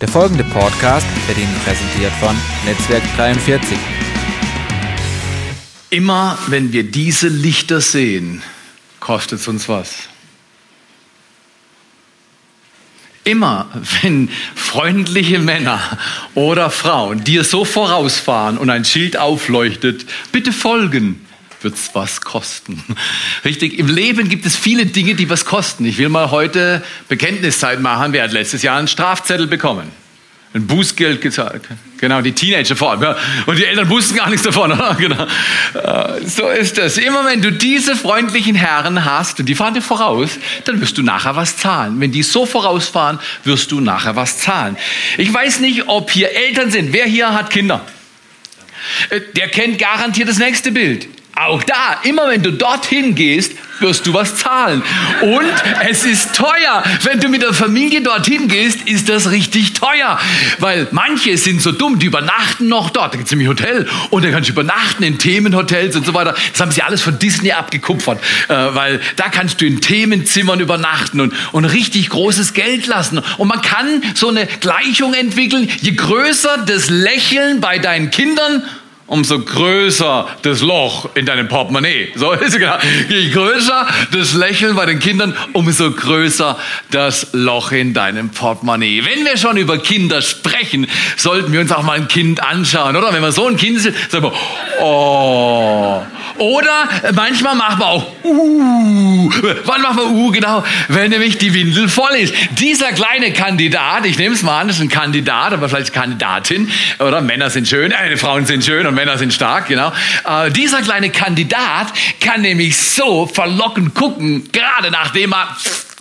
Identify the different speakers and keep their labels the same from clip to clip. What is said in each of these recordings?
Speaker 1: Der folgende Podcast wird Ihnen präsentiert von Netzwerk 43.
Speaker 2: Immer wenn wir diese Lichter sehen, kostet es uns was. Immer wenn freundliche Männer oder Frauen dir so vorausfahren und ein Schild aufleuchtet, bitte folgen, wird es was kosten. Richtig, im Leben gibt es viele Dinge, die was kosten. Ich will mal heute Bekenntniszeit machen. Wer hat letztes Jahr einen Strafzettel bekommen? Ein Bußgeld gezahlt. Genau, die Teenager vor allem. Ja. Und die Eltern wussten gar nichts davon. Genau. Äh, so ist es. Immer wenn du diese freundlichen Herren hast und die fahren dir voraus, dann wirst du nachher was zahlen. Wenn die so vorausfahren, wirst du nachher was zahlen. Ich weiß nicht, ob hier Eltern sind. Wer hier hat Kinder? Äh, der kennt garantiert das nächste Bild. Auch da, immer wenn du dorthin gehst, wirst du was zahlen. Und es ist teuer. Wenn du mit der Familie dorthin gehst, ist das richtig teuer. Weil manche sind so dumm, die übernachten noch dort. Da gibt es nämlich Hotel. Und da kannst du übernachten in Themenhotels und so weiter. Das haben sie alles von Disney abgekupfert. Äh, weil da kannst du in Themenzimmern übernachten und, und richtig großes Geld lassen. Und man kann so eine Gleichung entwickeln. Je größer das Lächeln bei deinen Kindern, umso größer das Loch in deinem Portemonnaie. So ist es genau. Je größer das Lächeln bei den Kindern, umso größer das Loch in deinem Portemonnaie. Wenn wir schon über Kinder sprechen, sollten wir uns auch mal ein Kind anschauen, oder? Wenn wir so ein Kind sehen, sagen wir, oh. Oder manchmal machen wir auch, uh. Wann machen wir uh? Genau, wenn nämlich die Windel voll ist. Dieser kleine Kandidat, ich nehme es mal an, ist ein Kandidat, aber vielleicht Kandidatin, oder? Männer sind schön, äh, Frauen sind schön und Männer sind stark, genau. Äh, dieser kleine Kandidat kann nämlich so verlockend gucken, gerade nachdem er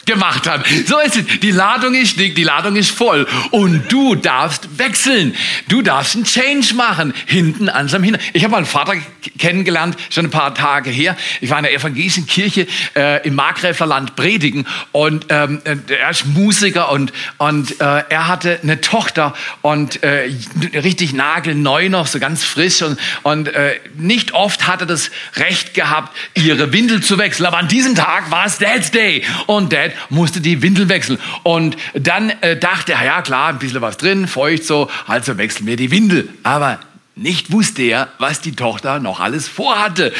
Speaker 2: gemacht hat. So ist es. Die Ladung ist dick, die Ladung ist voll. Und du darfst wechseln. Du darfst einen Change machen. Hinten an seinem Hintern. Ich habe mal einen Vater kennengelernt, schon ein paar Tage her. Ich war in der evangelischen Kirche äh, im Markgräflerland predigen. Und ähm, er ist Musiker und, und äh, er hatte eine Tochter und äh, richtig nagelneu noch, so ganz frisch. Und, und äh, nicht oft hatte das Recht gehabt, ihre Windel zu wechseln. Aber an diesem Tag war es Dad's Day. Und Dad musste die Windel wechseln. Und dann äh, dachte er, ja klar, ein bisschen was drin, feucht so, also wechseln wir die Windel. Aber nicht wusste er, was die Tochter noch alles vorhatte.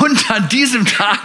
Speaker 2: Und an diesem Tag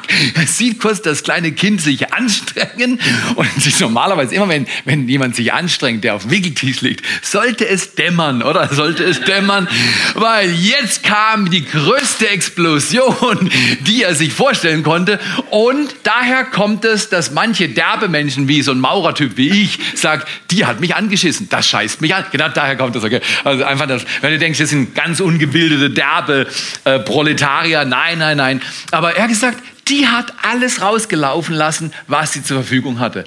Speaker 2: sieht kurz das kleine Kind sich anstrengen und sich normalerweise immer, wenn, wenn jemand sich anstrengt, der auf dem Wickeltisch liegt, sollte es dämmern, oder? Sollte es dämmern, weil jetzt kam die größte Explosion, die er sich vorstellen konnte. Und daher kommt es, dass manche derbe Menschen, wie so ein Maurertyp wie ich, sagt, die hat mich angeschissen. Das scheißt mich an. Genau daher kommt das. Okay? Also einfach das, wenn du denkst, das sind ganz ungebildete, derbe äh, Proletarier. Nein, nein, nein. Aber er hat gesagt, die hat alles rausgelaufen lassen, was sie zur Verfügung hatte.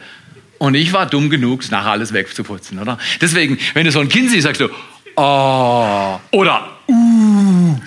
Speaker 2: Und ich war dumm genug, nachher alles wegzuputzen, oder? Deswegen, wenn du so ein Kind siehst, sagst du, oh, oder, uh,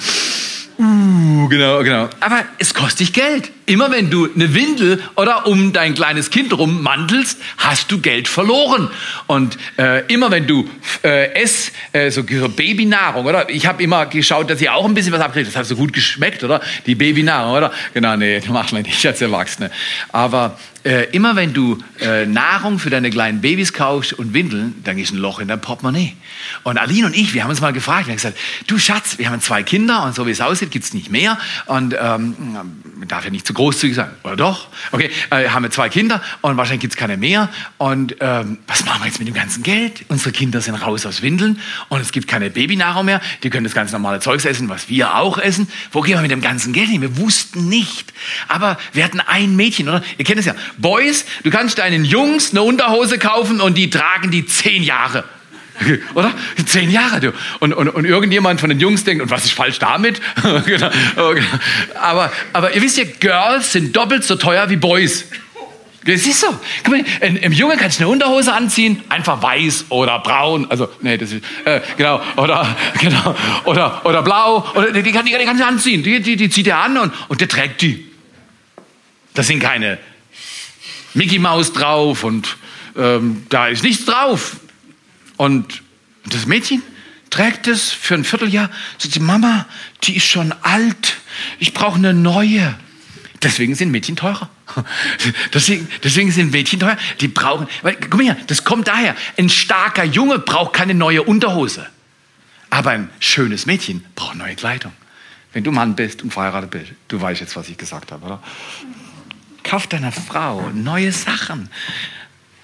Speaker 2: uh, genau, genau. Aber es kostet dich Geld. Immer wenn du eine Windel oder um dein kleines Kind rum mantelst, hast du Geld verloren. Und äh, immer wenn du äh, ess, äh, so, so Babynahrung, oder? Ich habe immer geschaut, dass ihr auch ein bisschen was abkriegt. Das hat so gut geschmeckt, oder? Die Babynahrung, oder? Genau, nee, macht man nicht als Erwachsene. Aber äh, immer wenn du äh, Nahrung für deine kleinen Babys kaufst und Windeln, dann ist ein Loch in dein Portemonnaie. Und Aline und ich, wir haben uns mal gefragt, wir haben gesagt, du Schatz, wir haben zwei Kinder und so wie es aussieht, gibt's nicht mehr. Und ähm, man darf ja nicht zu großzügig sein. Oder doch? Okay, äh, haben wir zwei Kinder und wahrscheinlich gibt's keine mehr. Und ähm, was machen wir jetzt mit dem ganzen Geld? Unsere Kinder sind raus aus Windeln und es gibt keine Babynahrung mehr. Die können das ganz normale Zeugs essen, was wir auch essen. Wo gehen wir mit dem ganzen Geld hin? Wir wussten nicht. Aber wir hatten ein Mädchen, oder? Ihr kennt es ja. Boys, du kannst deinen Jungs eine Unterhose kaufen und die tragen die zehn Jahre. Oder? Zehn Jahre, du. Und, und, und irgendjemand von den Jungs denkt, und was ist falsch damit? Genau. aber, aber ihr wisst ja, Girls sind doppelt so teuer wie Boys. Das ist so. Guck mal, im Junge kannst du eine Unterhose anziehen, einfach weiß oder braun, also nee, das ist äh, genau oder genau oder oder blau oder die, die die kannst du anziehen, die, die, die zieht er an und und der trägt die. Das sind keine Mickey Maus drauf und ähm, da ist nichts drauf. Und das Mädchen trägt es für ein Vierteljahr, sagt sie, Mama, die ist schon alt, ich brauche eine neue. Deswegen sind Mädchen teurer. Deswegen, deswegen sind Mädchen teuer. Die brauchen, weil, guck mal her, das kommt daher. Ein starker Junge braucht keine neue Unterhose. Aber ein schönes Mädchen braucht neue Kleidung. Wenn du Mann bist und verheiratet bist, du weißt jetzt, was ich gesagt habe, oder? Kauf deiner Frau neue Sachen.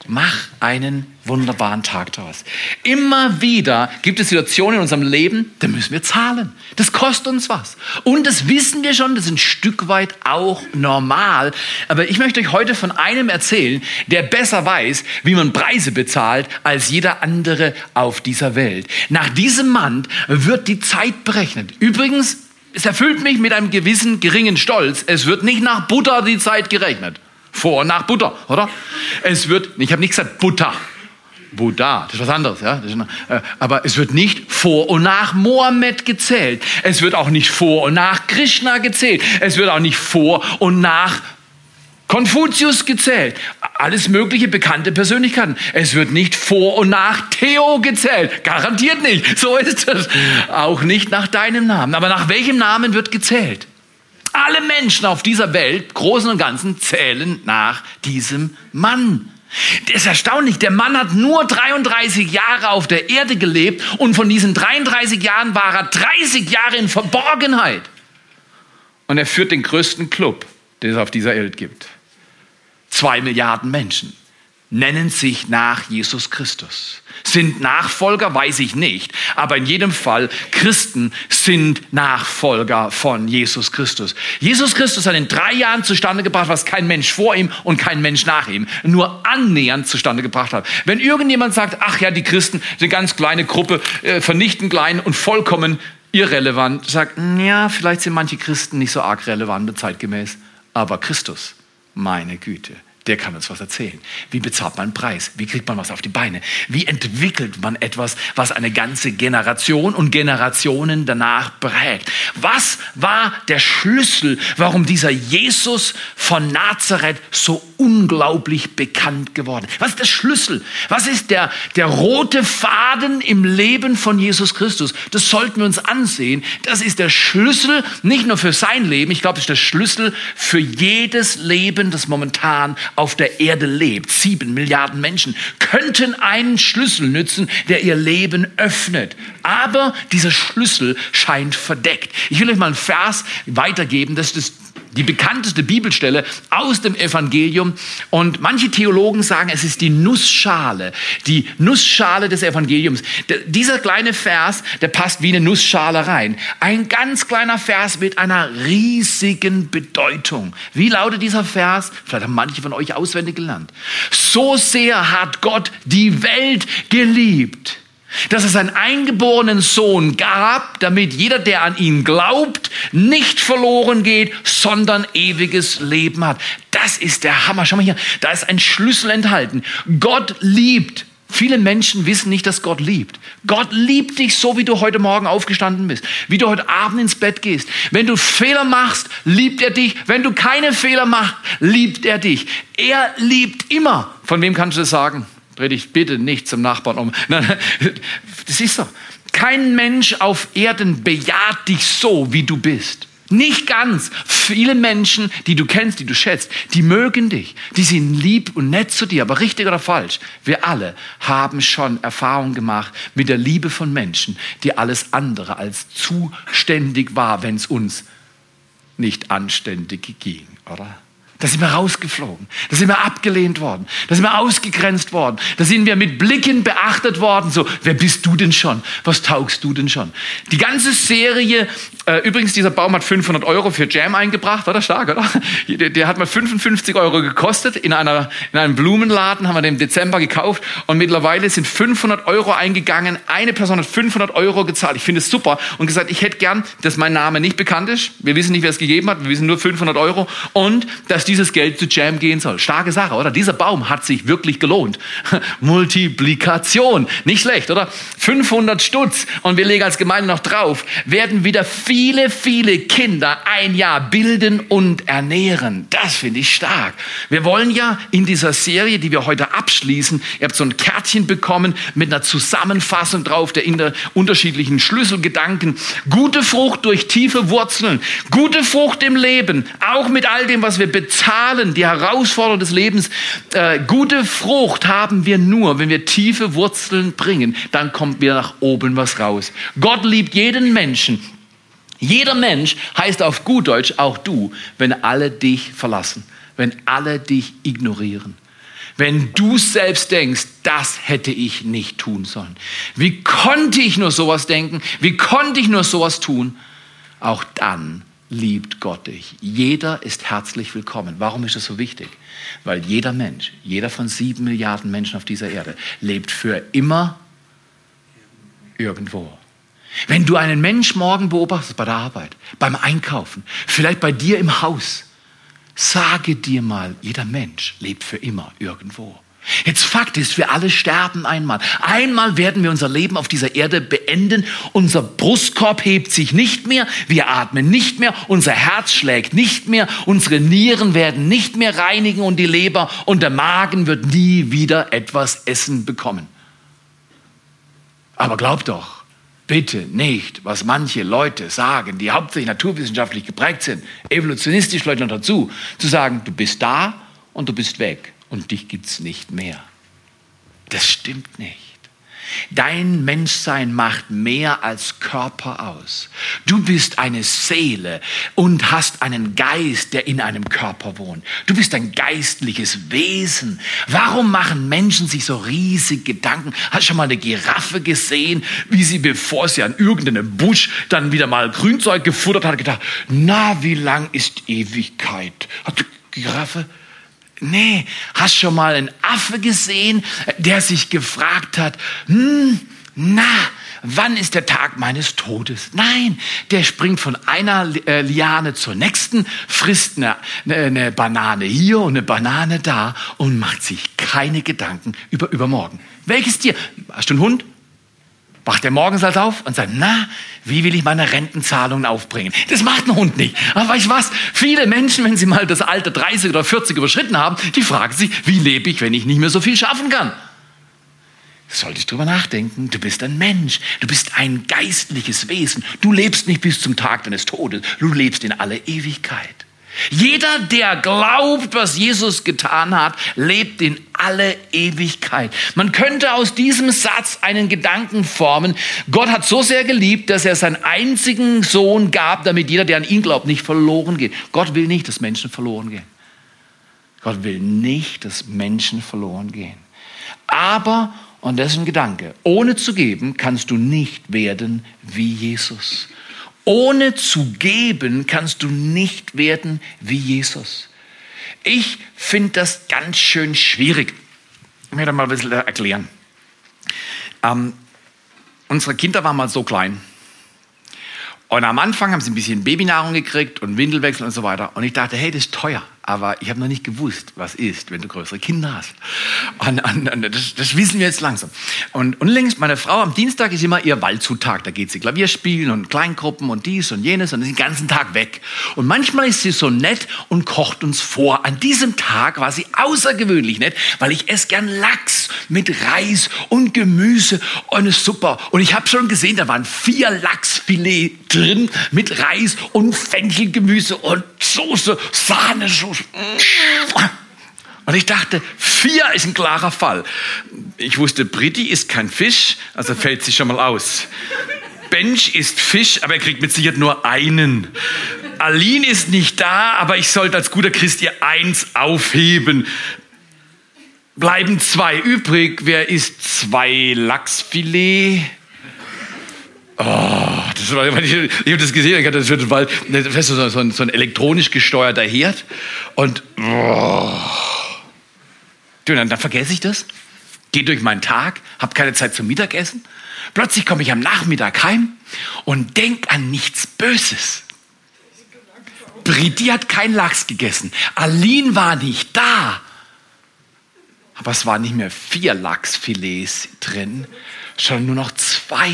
Speaker 2: Mach einen wunderbaren Tag daraus. Immer wieder gibt es Situationen in unserem Leben, da müssen wir zahlen. Das kostet uns was. Und das wissen wir schon, das ist ein Stück weit auch normal. Aber ich möchte euch heute von einem erzählen, der besser weiß, wie man Preise bezahlt, als jeder andere auf dieser Welt. Nach diesem Mann wird die Zeit berechnet. Übrigens, es erfüllt mich mit einem gewissen geringen Stolz. Es wird nicht nach Butter die Zeit gerechnet. Vor und nach Butter, oder? Es wird, ich habe nicht gesagt Butter. Buddha, das ist was anderes, ja. Äh, aber es wird nicht vor und nach Mohammed gezählt. Es wird auch nicht vor und nach Krishna gezählt. Es wird auch nicht vor und nach Konfuzius gezählt. Alles mögliche bekannte Persönlichkeiten. Es wird nicht vor und nach Theo gezählt. Garantiert nicht. So ist es. Auch nicht nach deinem Namen. Aber nach welchem Namen wird gezählt? Alle Menschen auf dieser Welt, Großen und Ganzen, zählen nach diesem Mann. Das ist erstaunlich. Der Mann hat nur 33 Jahre auf der Erde gelebt und von diesen 33 Jahren war er 30 Jahre in Verborgenheit. Und er führt den größten Club, den es auf dieser Welt gibt. Zwei Milliarden Menschen nennen sich nach Jesus Christus. Sind Nachfolger, weiß ich nicht, aber in jedem Fall, Christen sind Nachfolger von Jesus Christus. Jesus Christus hat in drei Jahren zustande gebracht, was kein Mensch vor ihm und kein Mensch nach ihm nur annähernd zustande gebracht hat. Wenn irgendjemand sagt, ach ja, die Christen sind eine ganz kleine Gruppe, äh, vernichten klein und vollkommen irrelevant, sagt, ja, vielleicht sind manche Christen nicht so arg relevant und zeitgemäß, aber Christus, meine Güte der kann uns was erzählen. Wie bezahlt man einen Preis? Wie kriegt man was auf die Beine? Wie entwickelt man etwas, was eine ganze Generation und Generationen danach prägt? Was war der Schlüssel, warum dieser Jesus von Nazareth so unglaublich bekannt geworden? Was ist der Schlüssel? Was ist der, der rote Faden im Leben von Jesus Christus? Das sollten wir uns ansehen. Das ist der Schlüssel nicht nur für sein Leben, ich glaube, es ist der Schlüssel für jedes Leben, das momentan auf der Erde lebt, sieben Milliarden Menschen, könnten einen Schlüssel nützen, der ihr Leben öffnet. Aber dieser Schlüssel scheint verdeckt. Ich will euch mal einen Vers weitergeben, das ist das die bekannteste Bibelstelle aus dem Evangelium. Und manche Theologen sagen, es ist die Nussschale, die Nussschale des Evangeliums. dieser kleine Vers, der passt wie eine Nussschale rein. Ein ganz kleiner Vers mit einer riesigen Bedeutung. Wie lautet dieser Vers? Vielleicht haben manche von euch auswendig gelernt. So sehr hat Gott die Welt geliebt dass es einen eingeborenen Sohn gab, damit jeder, der an ihn glaubt, nicht verloren geht, sondern ewiges Leben hat. Das ist der Hammer. Schau mal hier, da ist ein Schlüssel enthalten. Gott liebt. Viele Menschen wissen nicht, dass Gott liebt. Gott liebt dich so, wie du heute Morgen aufgestanden bist, wie du heute Abend ins Bett gehst. Wenn du Fehler machst, liebt er dich. Wenn du keine Fehler machst, liebt er dich. Er liebt immer. Von wem kannst du das sagen? Dreh dich bitte nicht zum Nachbarn um. Das ist so. Kein Mensch auf Erden bejaht dich so, wie du bist. Nicht ganz. Viele Menschen, die du kennst, die du schätzt, die mögen dich. Die sind lieb und nett zu dir. Aber richtig oder falsch, wir alle haben schon Erfahrung gemacht mit der Liebe von Menschen, die alles andere als zuständig war, wenn es uns nicht anständig ging, oder? Da sind wir rausgeflogen. Da sind wir abgelehnt worden. Da sind wir ausgegrenzt worden. Da sind wir mit Blicken beachtet worden. So, wer bist du denn schon? Was taugst du denn schon? Die ganze Serie, äh, übrigens, dieser Baum hat 500 Euro für Jam eingebracht. War das stark, oder? Der, der, hat mal 55 Euro gekostet. In, einer, in einem Blumenladen haben wir den im Dezember gekauft. Und mittlerweile sind 500 Euro eingegangen. Eine Person hat 500 Euro gezahlt. Ich finde es super. Und gesagt, ich hätte gern, dass mein Name nicht bekannt ist. Wir wissen nicht, wer es gegeben hat. Wir wissen nur 500 Euro. Und dass dieses Geld zu Jam gehen soll. Starke Sache, oder? Dieser Baum hat sich wirklich gelohnt. Multiplikation, nicht schlecht, oder? 500 Stutz und wir legen als Gemeinde noch drauf, werden wieder viele, viele Kinder ein Jahr bilden und ernähren. Das finde ich stark. Wir wollen ja in dieser Serie, die wir heute abschließen, ihr habt so ein Kärtchen bekommen mit einer Zusammenfassung drauf der unterschiedlichen Schlüsselgedanken. Gute Frucht durch tiefe Wurzeln, gute Frucht im Leben, auch mit all dem, was wir bezahlen Zahlen, die Herausforderungen des Lebens. Äh, gute Frucht haben wir nur, wenn wir tiefe Wurzeln bringen. Dann kommt wieder nach oben was raus. Gott liebt jeden Menschen. Jeder Mensch heißt auf gut Deutsch auch du, wenn alle dich verlassen, wenn alle dich ignorieren. Wenn du selbst denkst, das hätte ich nicht tun sollen. Wie konnte ich nur sowas denken? Wie konnte ich nur sowas tun? Auch dann liebt Gott dich. Jeder ist herzlich willkommen. Warum ist das so wichtig? Weil jeder Mensch, jeder von sieben Milliarden Menschen auf dieser Erde, lebt für immer irgendwo. Wenn du einen Mensch morgen beobachtest bei der Arbeit, beim Einkaufen, vielleicht bei dir im Haus, sage dir mal, jeder Mensch lebt für immer irgendwo. Jetzt Fakt ist, wir alle sterben einmal. Einmal werden wir unser Leben auf dieser Erde beenden. Unser Brustkorb hebt sich nicht mehr, wir atmen nicht mehr, unser Herz schlägt nicht mehr, unsere Nieren werden nicht mehr reinigen und die Leber und der Magen wird nie wieder etwas essen bekommen. Aber glaub doch, bitte nicht, was manche Leute sagen, die hauptsächlich naturwissenschaftlich geprägt sind, evolutionistisch Leute noch dazu, zu sagen, du bist da und du bist weg und dich gibt's nicht mehr. Das stimmt nicht. Dein Menschsein macht mehr als Körper aus. Du bist eine Seele und hast einen Geist, der in einem Körper wohnt. Du bist ein geistliches Wesen. Warum machen Menschen sich so riesig Gedanken? Hast du schon mal eine Giraffe gesehen, wie sie, bevor sie an irgendeinem Busch dann wieder mal Grünzeug gefuttert hat, gedacht, na, wie lang ist Ewigkeit? Hat die Giraffe Nee, hast schon mal einen Affe gesehen, der sich gefragt hat, hm, na, wann ist der Tag meines Todes? Nein, der springt von einer äh, Liane zur nächsten, frisst eine, eine, Banane hier und eine Banane da und macht sich keine Gedanken über übermorgen. Welches Tier? Hast du einen Hund? Wacht er morgens halt auf und sagt, na, wie will ich meine Rentenzahlungen aufbringen? Das macht ein Hund nicht. Aber weißt du was? Viele Menschen, wenn sie mal das Alter 30 oder 40 überschritten haben, die fragen sich, wie lebe ich, wenn ich nicht mehr so viel schaffen kann? Sollte ich drüber nachdenken. Du bist ein Mensch. Du bist ein geistliches Wesen. Du lebst nicht bis zum Tag deines Todes. Du lebst in alle Ewigkeit. Jeder, der glaubt, was Jesus getan hat, lebt in alle Ewigkeit. Man könnte aus diesem Satz einen Gedanken formen. Gott hat so sehr geliebt, dass er seinen einzigen Sohn gab, damit jeder, der an ihn glaubt, nicht verloren geht. Gott will nicht, dass Menschen verloren gehen. Gott will nicht, dass Menschen verloren gehen. Aber, und das ist ein Gedanke, ohne zu geben kannst du nicht werden wie Jesus. Ohne zu geben kannst du nicht werden wie Jesus. Ich finde das ganz schön schwierig. Ich möchte mal ein bisschen erklären. Ähm, unsere Kinder waren mal so klein. Und am Anfang haben sie ein bisschen Babynahrung gekriegt und Windelwechsel und so weiter. Und ich dachte, hey, das ist teuer aber ich habe noch nicht gewusst, was ist, wenn du größere Kinder hast. Und, und, und das, das, wissen wir jetzt langsam. Und unlängst, meine Frau am Dienstag ist immer ihr Waldzuttag. Da geht sie Klavier spielen und Kleingruppen und dies und jenes und ist den ganzen Tag weg. Und manchmal ist sie so nett und kocht uns vor. An diesem Tag war sie außergewöhnlich nett, weil ich esse gern Lachs mit Reis und Gemüse und eine super. Und ich habe schon gesehen, da waren vier Lachsfilet drin mit Reis und Fenchelgemüse und Soße, Sahnesoße und ich dachte, vier ist ein klarer Fall. Ich wusste, Britti ist kein Fisch, also fällt sie schon mal aus. Bench ist Fisch, aber er kriegt mit Sicherheit nur einen. Aline ist nicht da, aber ich sollte als guter Christ ihr eins aufheben. Bleiben zwei übrig. Wer isst zwei Lachsfilet? Oh, das war, ich, ich habe das gesehen, ich hatte das für den Wald, das ist so, ein, so ein elektronisch gesteuerter Herd und oh. dann, dann vergesse ich das, gehe durch meinen Tag, habe keine Zeit zum Mittagessen, plötzlich komme ich am Nachmittag heim und denk an nichts Böses. Briti hat kein Lachs gegessen, Aline war nicht da, aber es waren nicht mehr vier Lachsfilets drin, sondern nur noch zwei.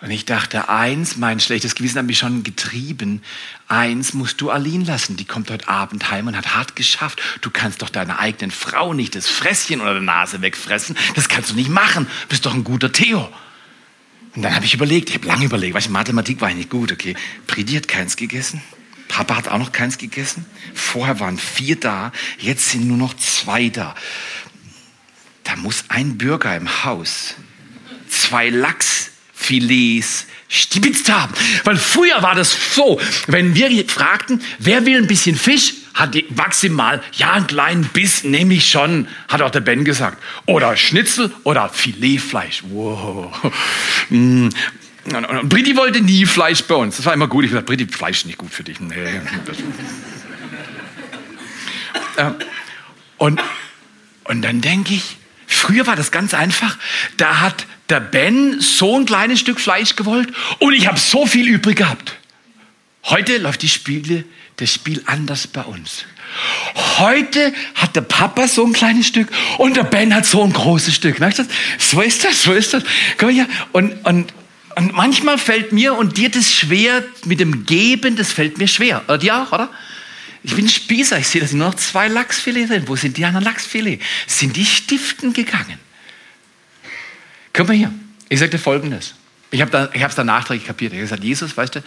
Speaker 2: Und ich dachte, eins, mein schlechtes Gewissen hat mich schon getrieben. Eins musst du Aline lassen. Die kommt heute Abend heim und hat hart geschafft. Du kannst doch deiner eigenen Frau nicht das Fresschen oder die Nase wegfressen. Das kannst du nicht machen. Bist doch ein guter Theo. Und dann habe ich überlegt, ich habe lange überlegt, weil Mathematik war nicht gut, okay. Pridi hat keins gegessen. Papa hat auch noch keins gegessen. Vorher waren vier da, jetzt sind nur noch zwei da. Da muss ein Bürger im Haus zwei Lachsfilets stibitzt haben. Weil früher war das so, wenn wir fragten, wer will ein bisschen Fisch, hat maximal, ja, einen kleinen Biss nehme ich schon, hat auch der Ben gesagt. Oder Schnitzel oder Filetfleisch. Wow. Mm. Und, Britti wollte nie Fleisch bei uns. Das war immer gut. Ich gesagt, Britti, Fleisch ist nicht gut für dich. Nee. Ähm, und, und dann denke ich, früher war das ganz einfach. Da hat der Ben so ein kleines Stück Fleisch gewollt und ich habe so viel übrig gehabt. Heute läuft die Spiele, das Spiel anders bei uns. Heute hat der Papa so ein kleines Stück und der Ben hat so ein großes Stück. Merkst du das? So ist das, so ist das. Komm her. Und, und, und manchmal fällt mir und dir das schwer mit dem Geben, das fällt mir schwer. Oder dir auch, oder? Ich bin Spießer, ich sehe, da sind nur noch zwei Lachsfilet drin. Wo sind die anderen Lachsfilet? Sind die stiften gegangen? Komm mal hier. Ich dir Folgendes. Ich habe da, es dann nachträglich kapiert. Ich habe gesagt, Jesus, weißt du,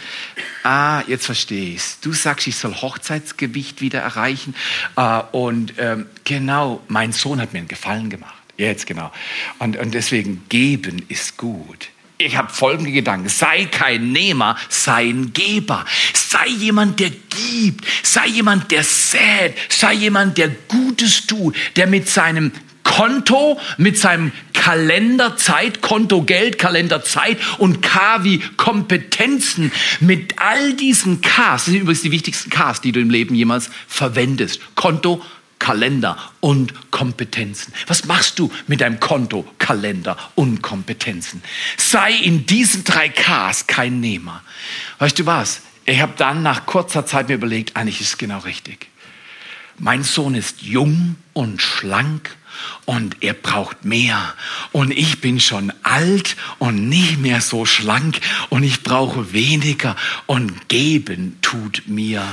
Speaker 2: ah, jetzt verstehe ich Du sagst, ich soll Hochzeitsgewicht wieder erreichen. Äh, und ähm, genau, mein Sohn hat mir einen Gefallen gemacht. Jetzt genau. Und, und deswegen, geben ist gut. Ich habe folgende Gedanken. Sei kein Nehmer, sei ein Geber. Sei jemand, der gibt. Sei jemand, der sät. Sei jemand, der Gutes tut, der mit seinem Konto mit seinem Kalender Zeit, Konto Geld, Kalender Zeit und K wie Kompetenzen. Mit all diesen Ks, das sind übrigens die wichtigsten Ks, die du im Leben jemals verwendest. Konto, Kalender und Kompetenzen. Was machst du mit deinem Konto, Kalender und Kompetenzen? Sei in diesen drei Ks kein Nehmer. Weißt du was? Ich habe dann nach kurzer Zeit mir überlegt, eigentlich ist es genau richtig. Mein Sohn ist jung und schlank und er braucht mehr. Und ich bin schon alt und nicht mehr so schlank und ich brauche weniger und geben tut mir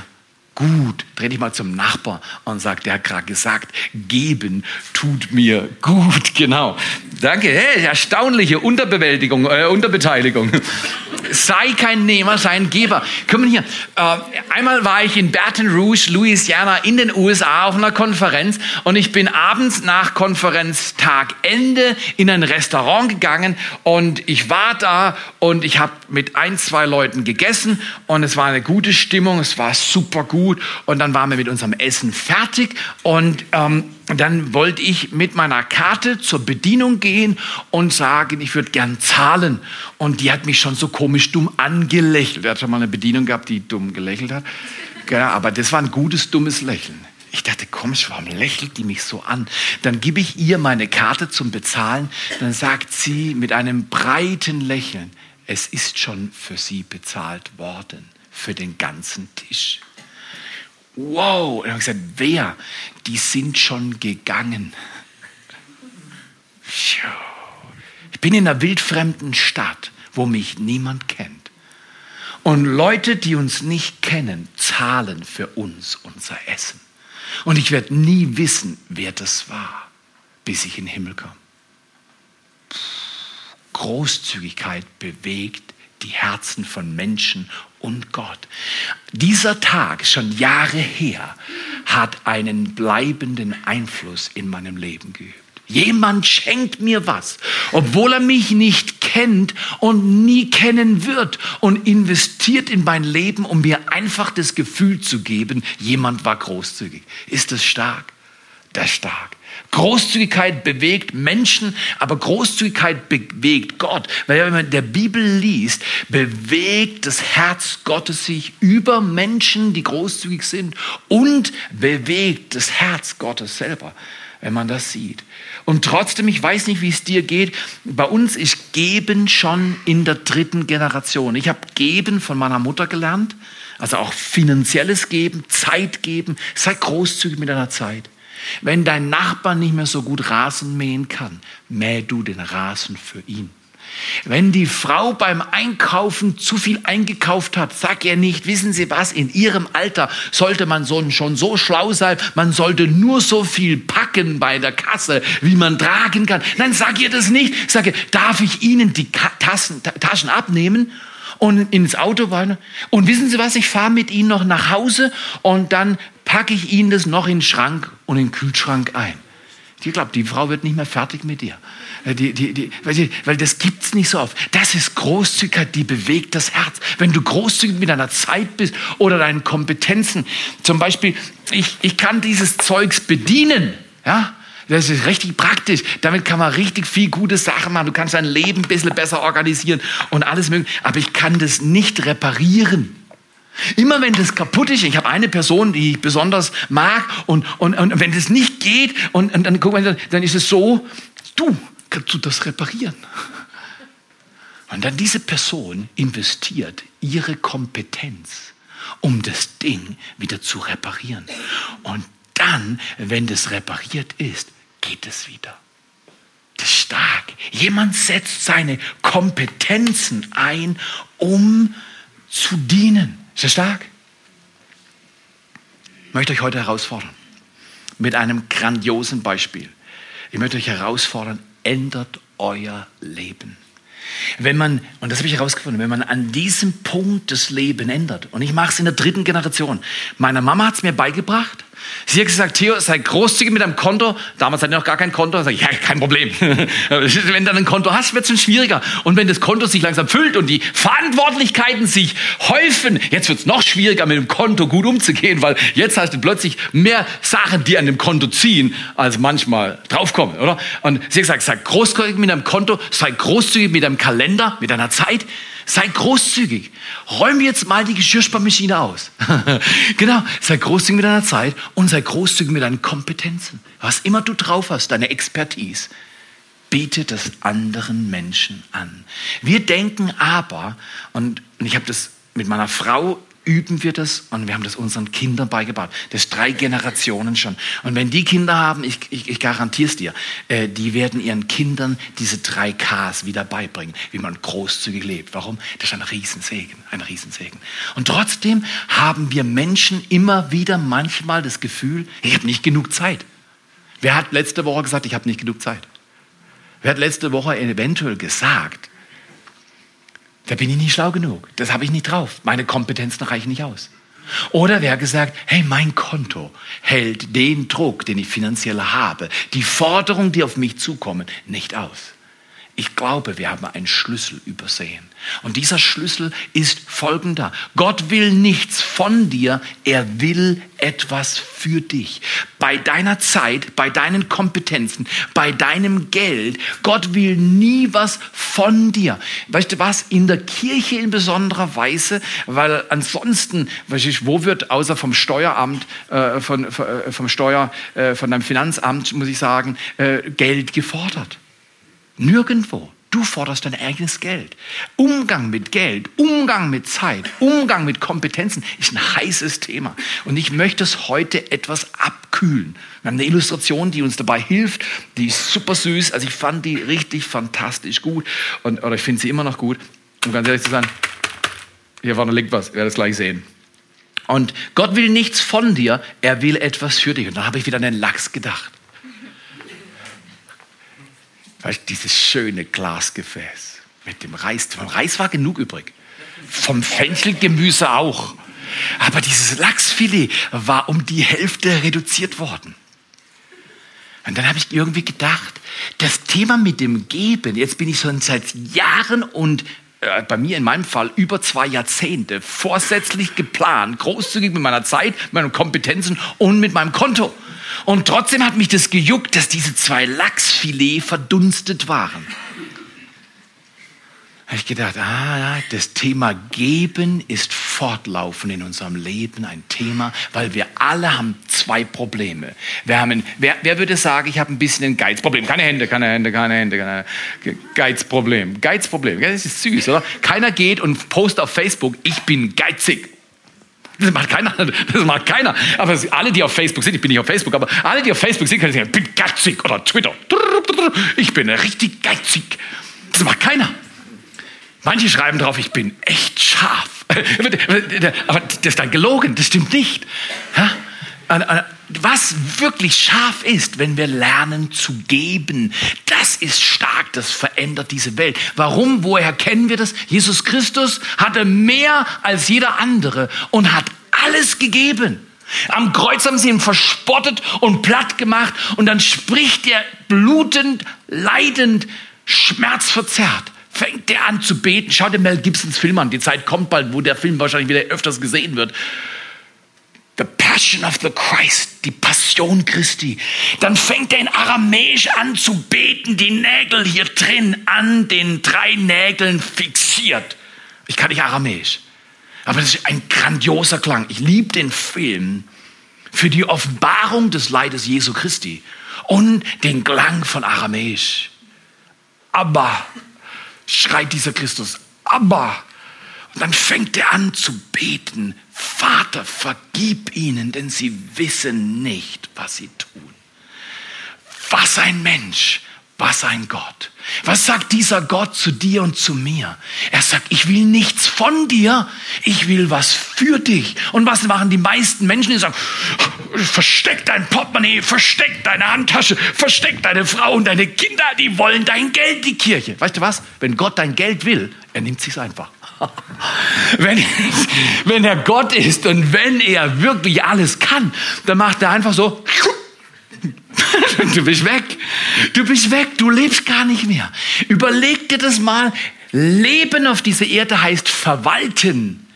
Speaker 2: gut. Dreh dich mal zum Nachbar und sag, der hat gerade gesagt, geben tut mir gut. Genau. Danke. Hey, erstaunliche Unterbewältigung, äh, Unterbeteiligung. sei kein Nehmer, sei ein Geber. Komm hier. Äh, einmal war ich in Baton Rouge, Louisiana, in den USA auf einer Konferenz und ich bin abends nach Konferenztagende in ein Restaurant gegangen und ich war da und ich habe mit ein, zwei Leuten gegessen und es war eine gute Stimmung, es war super gut und dann waren wir mit unserem Essen fertig und ähm, dann wollte ich mit meiner Karte zur Bedienung gehen und sagen, ich würde gern zahlen. Und die hat mich schon so komisch dumm angelächelt. Er hat schon mal eine Bedienung gehabt, die dumm gelächelt hat. Ja, aber das war ein gutes, dummes Lächeln. Ich dachte, komisch, warum lächelt die mich so an? Dann gebe ich ihr meine Karte zum Bezahlen. Dann sagt sie mit einem breiten Lächeln, es ist schon für sie bezahlt worden, für den ganzen Tisch. Wow. Und habe ich gesagt, wer? Die sind schon gegangen. Ich bin in einer wildfremden Stadt, wo mich niemand kennt. Und Leute, die uns nicht kennen, zahlen für uns unser Essen. Und ich werde nie wissen, wer das war, bis ich in den Himmel komme. Großzügigkeit bewegt die Herzen von Menschen und Gott. Dieser Tag, schon Jahre her, hat einen bleibenden Einfluss in meinem Leben geübt. Jemand schenkt mir was, obwohl er mich nicht kennt und nie kennen wird und investiert in mein Leben, um mir einfach das Gefühl zu geben, jemand war großzügig. Ist das stark? Das ist stark. Großzügigkeit bewegt Menschen, aber Großzügigkeit bewegt Gott. Weil wenn man der Bibel liest, bewegt das Herz Gottes sich über Menschen, die großzügig sind und bewegt das Herz Gottes selber, wenn man das sieht. Und trotzdem, ich weiß nicht, wie es dir geht, bei uns ist Geben schon in der dritten Generation. Ich habe Geben von meiner Mutter gelernt, also auch finanzielles Geben, Zeit geben. Sei großzügig mit deiner Zeit. Wenn dein Nachbar nicht mehr so gut Rasen mähen kann, mäh du den Rasen für ihn. Wenn die Frau beim Einkaufen zu viel eingekauft hat, sag ihr nicht, wissen Sie was, in Ihrem Alter sollte man schon so schlau sein, man sollte nur so viel packen bei der Kasse, wie man tragen kann. Nein, sag ihr das nicht. Sag ihr, darf ich Ihnen die Tassen, Taschen abnehmen? und ins Auto weiter. Und wissen Sie was, ich fahre mit Ihnen noch nach Hause und dann packe ich Ihnen das noch in den Schrank und in den Kühlschrank ein. Ich glaube, die Frau wird nicht mehr fertig mit dir. Äh, die, die, die, weil, das gibt's nicht so oft. Das ist Großzügigkeit, die bewegt das Herz. Wenn du großzügig mit deiner Zeit bist oder deinen Kompetenzen. Zum Beispiel, ich, ich kann dieses Zeugs bedienen. Ja, das ist richtig praktisch. Damit kann man richtig viel gute Sachen machen. Du kannst dein Leben ein bisschen besser organisieren und alles mögliche. Aber ich kann das nicht reparieren. Immer wenn das kaputt ist, ich habe eine Person, die ich besonders mag, und, und, und wenn das nicht geht, und, und dann, guck mal, dann ist es so, du, kannst du das reparieren? Und dann diese Person investiert ihre Kompetenz, um das Ding wieder zu reparieren. Und dann, wenn das repariert ist, geht es wieder. Das ist stark. Jemand setzt seine Kompetenzen ein, um zu dienen. Ist das stark? Ich möchte euch heute herausfordern mit einem grandiosen Beispiel. Ich möchte euch herausfordern, ändert euer Leben. Wenn man, und das habe ich herausgefunden, wenn man an diesem Punkt das Leben ändert, und ich mache es in der dritten Generation, meine Mama hat es mir beigebracht, Sie hat gesagt, Theo, sei großzügig mit deinem Konto. Damals hatte ich noch gar kein Konto. Sag ich, ja, kein Problem. wenn du ein Konto hast, wird es schon schwieriger. Und wenn das Konto sich langsam füllt und die Verantwortlichkeiten sich häufen, jetzt wird es noch schwieriger, mit dem Konto gut umzugehen, weil jetzt hast du plötzlich mehr Sachen, die an dem Konto ziehen, als manchmal draufkommen, oder? Und sie hat gesagt, sei großzügig mit deinem Konto, sei großzügig mit deinem Kalender, mit deiner Zeit. Sei großzügig. Räum jetzt mal die Geschirrspannmaschine aus. genau. Sei großzügig mit deiner Zeit und sei großzügig mit deinen Kompetenzen. Was immer du drauf hast, deine Expertise, biete das anderen Menschen an. Wir denken aber, und, und ich habe das mit meiner Frau üben wir das und wir haben das unseren Kindern beigebracht. Das drei Generationen schon. Und wenn die Kinder haben, ich, ich, ich garantiere es dir, äh, die werden ihren Kindern diese drei Ks wieder beibringen, wie man großzügig lebt. Warum? Das ist ein Riesensegen, ein Riesensegen. Und trotzdem haben wir Menschen immer wieder manchmal das Gefühl, ich habe nicht genug Zeit. Wer hat letzte Woche gesagt, ich habe nicht genug Zeit? Wer hat letzte Woche eventuell gesagt, da bin ich nicht schlau genug. Das habe ich nicht drauf. Meine Kompetenzen reichen nicht aus. Oder wer gesagt, hey, mein Konto hält den Druck, den ich finanziell habe, die Forderungen, die auf mich zukommen, nicht aus. Ich glaube, wir haben einen Schlüssel übersehen. Und dieser Schlüssel ist folgender. Gott will nichts von dir, er will etwas für dich. Bei deiner Zeit, bei deinen Kompetenzen, bei deinem Geld. Gott will nie was von dir. Weißt du was? In der Kirche in besonderer Weise, weil ansonsten, weißt du, wo wird außer vom Steueramt, äh, von, äh, vom Steuer, äh, von deinem Finanzamt, muss ich sagen, äh, Geld gefordert? Nirgendwo. Du forderst dein eigenes Geld. Umgang mit Geld, Umgang mit Zeit, Umgang mit Kompetenzen ist ein heißes Thema. Und ich möchte es heute etwas abkühlen. Wir haben eine Illustration, die uns dabei hilft. Die ist super süß. Also ich fand die richtig fantastisch gut. Und, oder ich finde sie immer noch gut. Um ganz ehrlich zu sein, hier vorne liegt was. Ihr werdet es gleich sehen. Und Gott will nichts von dir. Er will etwas für dich. Und dann habe ich wieder an den Lachs gedacht. Weißt, dieses schöne Glasgefäß mit dem Reis. Vom Reis war genug übrig. Vom Fenchelgemüse auch. Aber dieses Lachsfilet war um die Hälfte reduziert worden. Und dann habe ich irgendwie gedacht, das Thema mit dem Geben, jetzt bin ich schon seit Jahren und äh, bei mir in meinem Fall über zwei Jahrzehnte vorsätzlich geplant, großzügig mit meiner Zeit, meinen Kompetenzen und mit meinem Konto. Und trotzdem hat mich das gejuckt, dass diese zwei Lachsfilet verdunstet waren. Da habe ich gedacht, ah, das Thema Geben ist fortlaufend in unserem Leben ein Thema, weil wir alle haben zwei Probleme. Wir haben wer, wer würde sagen, ich habe ein bisschen ein Geizproblem? Keine Hände, keine Hände, keine Hände, keine Geizproblem. Geizproblem, das ist süß, oder? Keiner geht und postet auf Facebook, ich bin geizig. Das macht keiner. Das macht keiner. Aber alle, die auf Facebook sind, ich bin nicht auf Facebook, aber alle, die auf Facebook sind, können sagen, ich bin geizig oder Twitter. Ich bin richtig geizig. Das macht keiner. Manche schreiben drauf, ich bin echt scharf. Aber das ist dann gelogen, das stimmt nicht. Was wirklich scharf ist, wenn wir lernen zu geben, das ist stark, das verändert diese Welt. Warum? Woher kennen wir das? Jesus Christus hatte mehr als jeder andere und hat alles gegeben. Am Kreuz haben sie ihn verspottet und platt gemacht und dann spricht er blutend, leidend, schmerzverzerrt. Fängt er an zu beten. Schau dir Mel Gibsons Film an. Die Zeit kommt bald, wo der Film wahrscheinlich wieder öfters gesehen wird. The Passion of the Christ, die Passion Christi. Dann fängt er in Aramäisch an zu beten, die Nägel hier drin an den drei Nägeln fixiert. Ich kann nicht Aramäisch. Aber das ist ein grandioser Klang. Ich liebe den Film für die Offenbarung des Leides Jesu Christi und den Klang von Aramäisch. Aber, schreit dieser Christus, aber. Und dann fängt er an zu beten, Vater, vergib ihnen, denn sie wissen nicht, was sie tun. Was ein Mensch, was ein Gott. Was sagt dieser Gott zu dir und zu mir? Er sagt, ich will nichts von dir, ich will was für dich. Und was machen die meisten Menschen? Die sagen, versteck dein Portemonnaie, versteck deine Handtasche, versteck deine Frau und deine Kinder, die wollen dein Geld, die Kirche. Weißt du was? Wenn Gott dein Geld will, er nimmt sich's einfach. Wenn, wenn er Gott ist und wenn er wirklich alles kann, dann macht er einfach so, Du bist weg. Du bist weg. Du lebst gar nicht mehr. Überleg dir das mal. Leben auf dieser Erde heißt verwalten,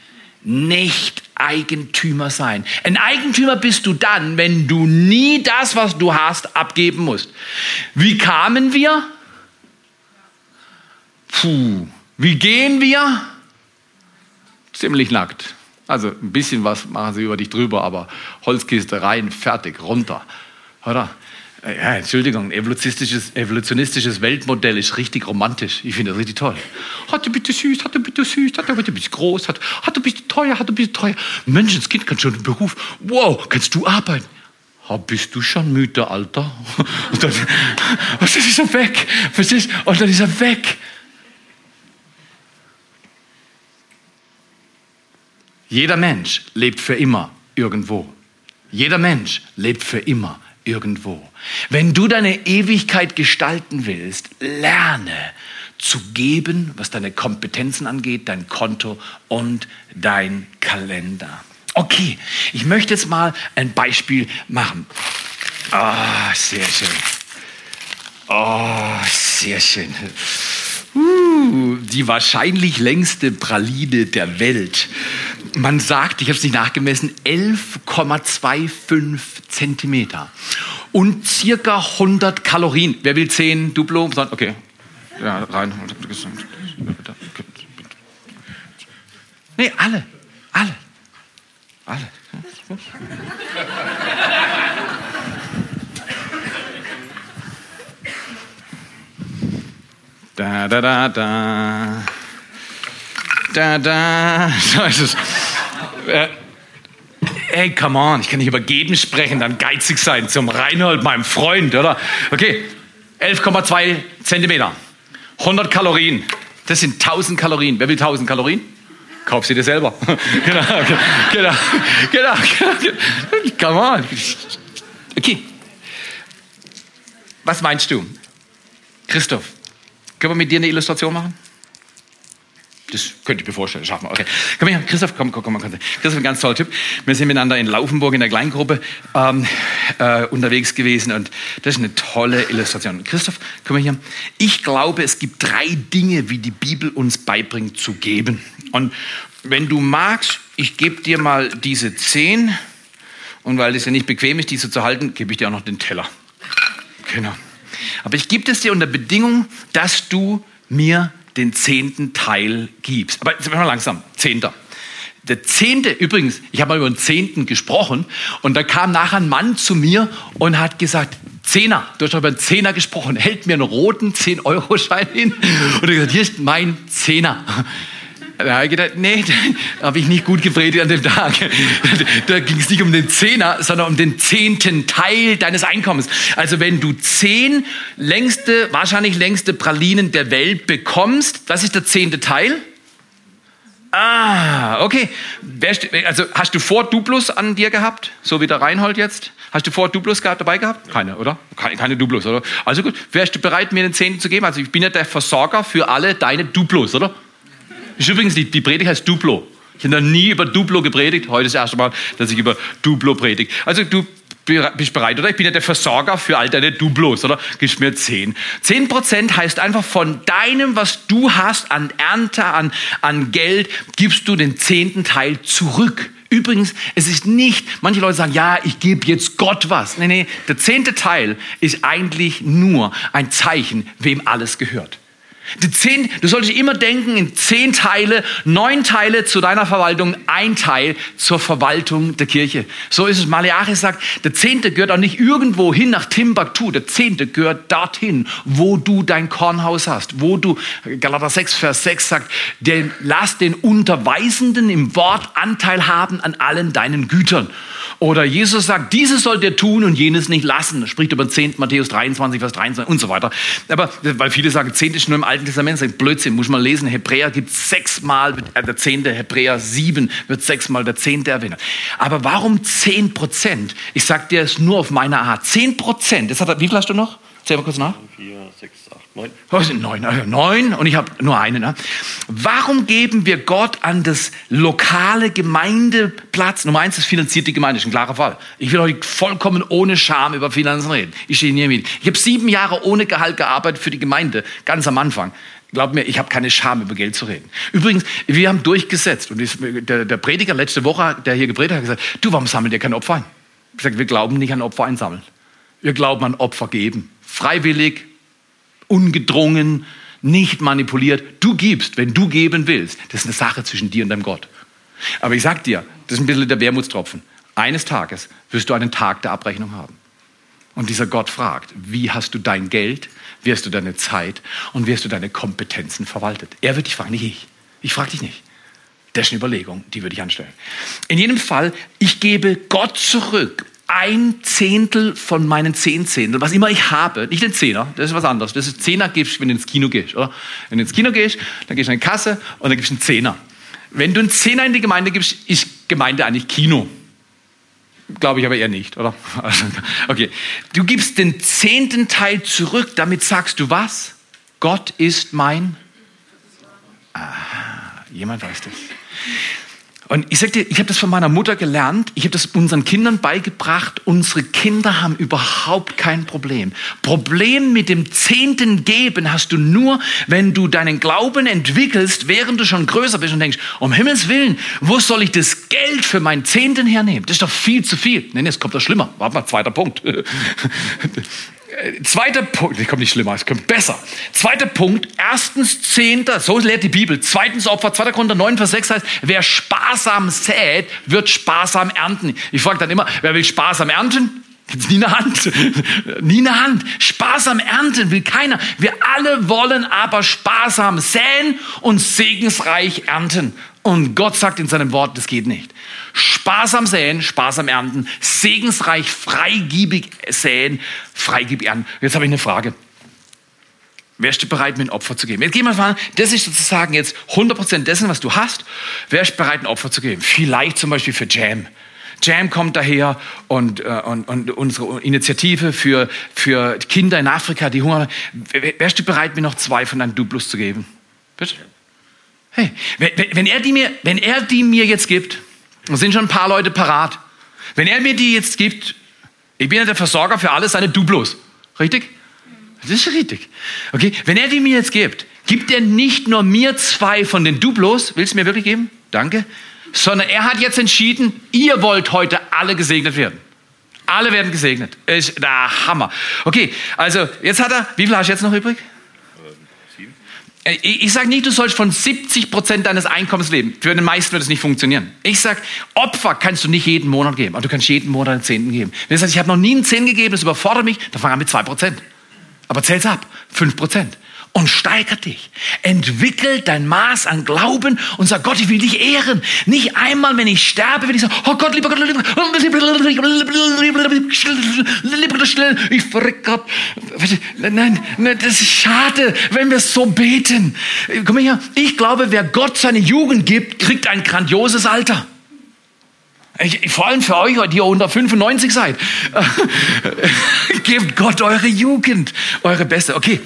Speaker 2: nicht Eigentümer sein. Ein Eigentümer bist du dann, wenn du nie das, was du hast, abgeben musst. Wie kamen wir? Puh. Wie gehen wir? Ziemlich nackt. Also ein bisschen was machen sie über dich drüber, aber Holzkiste rein, fertig, runter. Oder? Ja, Entschuldigung, evolutionistisches, evolutionistisches Weltmodell ist richtig romantisch. Ich finde das richtig toll. Hat du bitte süß, hat du bitte süß, hat du bitte bist groß, hat, hat du bist teuer, hat du bist teuer. Menschenskind kann schon einen Beruf. Wow, kannst du arbeiten? Bist du schon müde, Alter? Und dann, und dann ist er weg. Und dann ist er weg. Jeder Mensch lebt für immer irgendwo. Jeder Mensch lebt für immer irgendwo. Wenn du deine Ewigkeit gestalten willst, lerne zu geben, was deine Kompetenzen angeht, dein Konto und dein Kalender. Okay, ich möchte jetzt mal ein Beispiel machen. Ah, oh, sehr schön. Oh, sehr schön. Uh, die wahrscheinlich längste Praline der Welt. Man sagt, ich habe es nicht nachgemessen, 11,25 Zentimeter und circa 100 Kalorien. Wer will 10 Duplo? Okay, ja, rein. Nee, alle, alle, alle. Da, da, da, da. Da, da. So ist es. Äh, hey, come on, ich kann nicht über Geben sprechen, dann geizig sein zum Reinhold, meinem Freund, oder? Okay, 11,2 Zentimeter, 100 Kalorien. Das sind 1000 Kalorien. Wer will 1000 Kalorien? Kauf sie dir selber. genau, genau, genau, genau. Come on. Okay. Was meinst du? Christoph, können wir mit dir eine Illustration machen? Das könnte ich mir vorstellen, schaffen wir. Okay. Komm her, Christoph, komm, komm, komm. komm. Christoph, ein ganz toller Typ. Wir sind miteinander in Laufenburg in der Kleingruppe ähm, äh, unterwegs gewesen und das ist eine tolle Illustration. Christoph, komm hier. Ich glaube, es gibt drei Dinge, wie die Bibel uns beibringt zu geben. Und wenn du magst, ich gebe dir mal diese zehn und weil es ja nicht bequem ist, diese zu halten, gebe ich dir auch noch den Teller. Genau. Aber ich gebe es dir unter Bedingung, dass du mir den zehnten Teil gibst. Aber jetzt mal langsam, zehnter. Der zehnte, übrigens, ich habe mal über den zehnten gesprochen und da kam nachher ein Mann zu mir und hat gesagt, Zehner, du hast über einen Zehner gesprochen, hält mir einen roten 10-Euro-Schein hin und er hat gesagt, hier ist mein Zehner. Da habe ich gedacht, nee, da habe ich nicht gut gepredigt an dem Tag. Da ging es nicht um den Zehner, sondern um den zehnten Teil deines Einkommens. Also wenn du zehn längste, wahrscheinlich längste Pralinen der Welt bekommst, das ist der zehnte Teil. Ah, okay. Also hast du vor Duplus an dir gehabt, so wie der Reinhold jetzt? Hast du vor gehabt, dabei gehabt? Keine, oder? Keine, Duplos, oder? Also gut, wärst du bereit, mir den Zehnten zu geben? Also ich bin ja der Versorger für alle deine Duplos, oder? Ist übrigens, die, die Predigt heißt Duplo. Ich habe noch nie über Duplo gepredigt. Heute ist das erste Mal, dass ich über Duplo predige. Also du bist bereit, oder? Ich bin ja der Versorger für all deine Dublos, oder? Gibst mir zehn. Zehn Prozent heißt einfach von deinem, was du hast an Ernte, an, an Geld, gibst du den zehnten Teil zurück. Übrigens, es ist nicht, manche Leute sagen, ja, ich gebe jetzt Gott was. Nee, nee, der zehnte Teil ist eigentlich nur ein Zeichen, wem alles gehört. Die zehn, du solltest immer denken in zehn Teile, neun Teile zu deiner Verwaltung, ein Teil zur Verwaltung der Kirche. So ist es. Maleachi sagt, der Zehnte gehört auch nicht irgendwo hin nach Timbuktu. Der Zehnte gehört dorthin, wo du dein Kornhaus hast, wo du, Galater 6, Vers 6 sagt, den, lass den Unterweisenden im Wort Anteil haben an allen deinen Gütern. Oder Jesus sagt, dieses sollt ihr tun und jenes nicht lassen. Spricht über den Zehnten, Matthäus 23, Vers 23 und so weiter. Aber, weil viele sagen, Zehnte ist nur im Alten Testament, sagt Blödsinn, muss man lesen. Hebräer gibt sechsmal äh, der Zehnte, Hebräer 7 wird sechsmal der Zehnte erwähnt. Aber warum 10 Prozent? Ich sag dir es nur auf meine Art. 10 Prozent, das hat, wie viel hast du noch? Zähl mal kurz nach. 4, 6, 8, 9. Sind neun, also neun und ich habe nur einen. Ne? Warum geben wir Gott an das lokale Gemeindeplatz? Nummer eins, das finanziert die Gemeinde, ist ein klarer Fall. Ich will heute vollkommen ohne Scham über Finanzen reden. Ich stehe nie mit. Ich habe sieben Jahre ohne Gehalt gearbeitet für die Gemeinde, ganz am Anfang. Glaub mir, ich habe keine Scham, über Geld zu reden. Übrigens, wir haben durchgesetzt. Und der, Prediger letzte Woche, der hier gepredigt hat, hat gesagt, du, warum sammelt ihr kein Opfer ein? Ich gesagt, wir glauben nicht an Opfer einsammeln. Wir glauben an Opfer geben. Freiwillig, ungedrungen, nicht manipuliert. Du gibst, wenn du geben willst. Das ist eine Sache zwischen dir und deinem Gott. Aber ich sag dir, das ist ein bisschen der Wermutstropfen. Eines Tages wirst du einen Tag der Abrechnung haben. Und dieser Gott fragt, wie hast du dein Geld, wie hast du deine Zeit und wie hast du deine Kompetenzen verwaltet? Er wird dich fragen, nicht ich. Ich frage dich nicht. Das ist eine Überlegung, die würde ich anstellen. In jedem Fall, ich gebe Gott zurück ein Zehntel von meinen zehn Zehntel, was immer ich habe, nicht den Zehner, das ist was anderes. Das ist Zehner gibst, wenn du ins Kino gehst, oder? Wenn du ins Kino gehst, dann gehst du in die Kasse und dann gibst du einen Zehner. Wenn du einen Zehner in die Gemeinde gibst, ist Gemeinde eigentlich Kino. Glaube ich aber eher nicht, oder? Okay. Du gibst den zehnten Teil zurück, damit sagst du was? Gott ist mein. Ah, jemand weiß das. Und ich sag dir, ich habe das von meiner Mutter gelernt, ich habe das unseren Kindern beigebracht. Unsere Kinder haben überhaupt kein Problem. Problem mit dem zehnten Geben hast du nur, wenn du deinen Glauben entwickelst, während du schon größer bist und denkst, um Himmels Willen, wo soll ich das Geld für meinen Zehnten hernehmen? Das ist doch viel zu viel. Nein, jetzt kommt das schlimmer. Warte mal, zweiter Punkt. Äh, zweiter Punkt, ich komme nicht schlimmer, es kommt besser. Zweiter Punkt, erstens Zehnter, so lehrt die Bibel. Zweitens Opfer, 2. Korinther 9, Vers 6 heißt, wer sparsam sät, wird sparsam ernten. Ich frage dann immer, wer will sparsam ernten? Nie eine Hand. nie eine Hand. Sparsam ernten will keiner. Wir alle wollen aber sparsam säen und segensreich ernten. Und Gott sagt in seinem Wort, das geht nicht. Sparsam säen, sparsam ernten, segensreich, freigiebig säen, freigiebig ernten. Jetzt habe ich eine Frage. Wärst du bereit, mir ein Opfer zu geben? Jetzt gehen wir mal, das ist sozusagen jetzt 100% dessen, was du hast. Wärst du bereit, ein Opfer zu geben? Vielleicht zum Beispiel für Jam. Jam kommt daher und, äh, und, und unsere Initiative für, für Kinder in Afrika, die hungern. Wärst du bereit, mir noch zwei von deinen Duplus zu geben? Bitte? Hey, wenn, wenn, er die mir, wenn er die mir jetzt gibt, und sind schon ein paar Leute parat, wenn er mir die jetzt gibt, ich bin ja der Versorger für alle seine Duplos. Richtig? Das ist richtig. Okay, wenn er die mir jetzt gibt, gibt er nicht nur mir zwei von den Duplos, willst du mir wirklich geben? Danke. Sondern er hat jetzt entschieden, ihr wollt heute alle gesegnet werden. Alle werden gesegnet. Ist der Hammer. Okay, also jetzt hat er, wie viel hast du jetzt noch übrig? Äh, ich sage nicht, du sollst von 70 Prozent deines Einkommens leben. Für den meisten wird es nicht funktionieren. Ich sage, Opfer kannst du nicht jeden Monat geben, aber du kannst jeden Monat einen Zehnten geben. Wenn du sagst, ich habe noch nie einen Zehnten gegeben, das überfordert mich, dann fang an mit zwei Prozent. Aber zähl's ab, fünf Prozent und steiger dich. Entwickel dein Maß an Glauben und sag Gott, ich will dich ehren. Nicht einmal, wenn ich sterbe, will ich sagen, oh Gott, lieber Gott, lieber Gott, ich verreck Gott. Nein, nein, das ist schade, wenn wir so beten. Komm her, ich glaube, wer Gott seine Jugend gibt, kriegt ein grandioses Alter. Ich, vor allem für euch, die ihr unter 95 seid. Gebt Gott eure Jugend, eure Beste. Okay,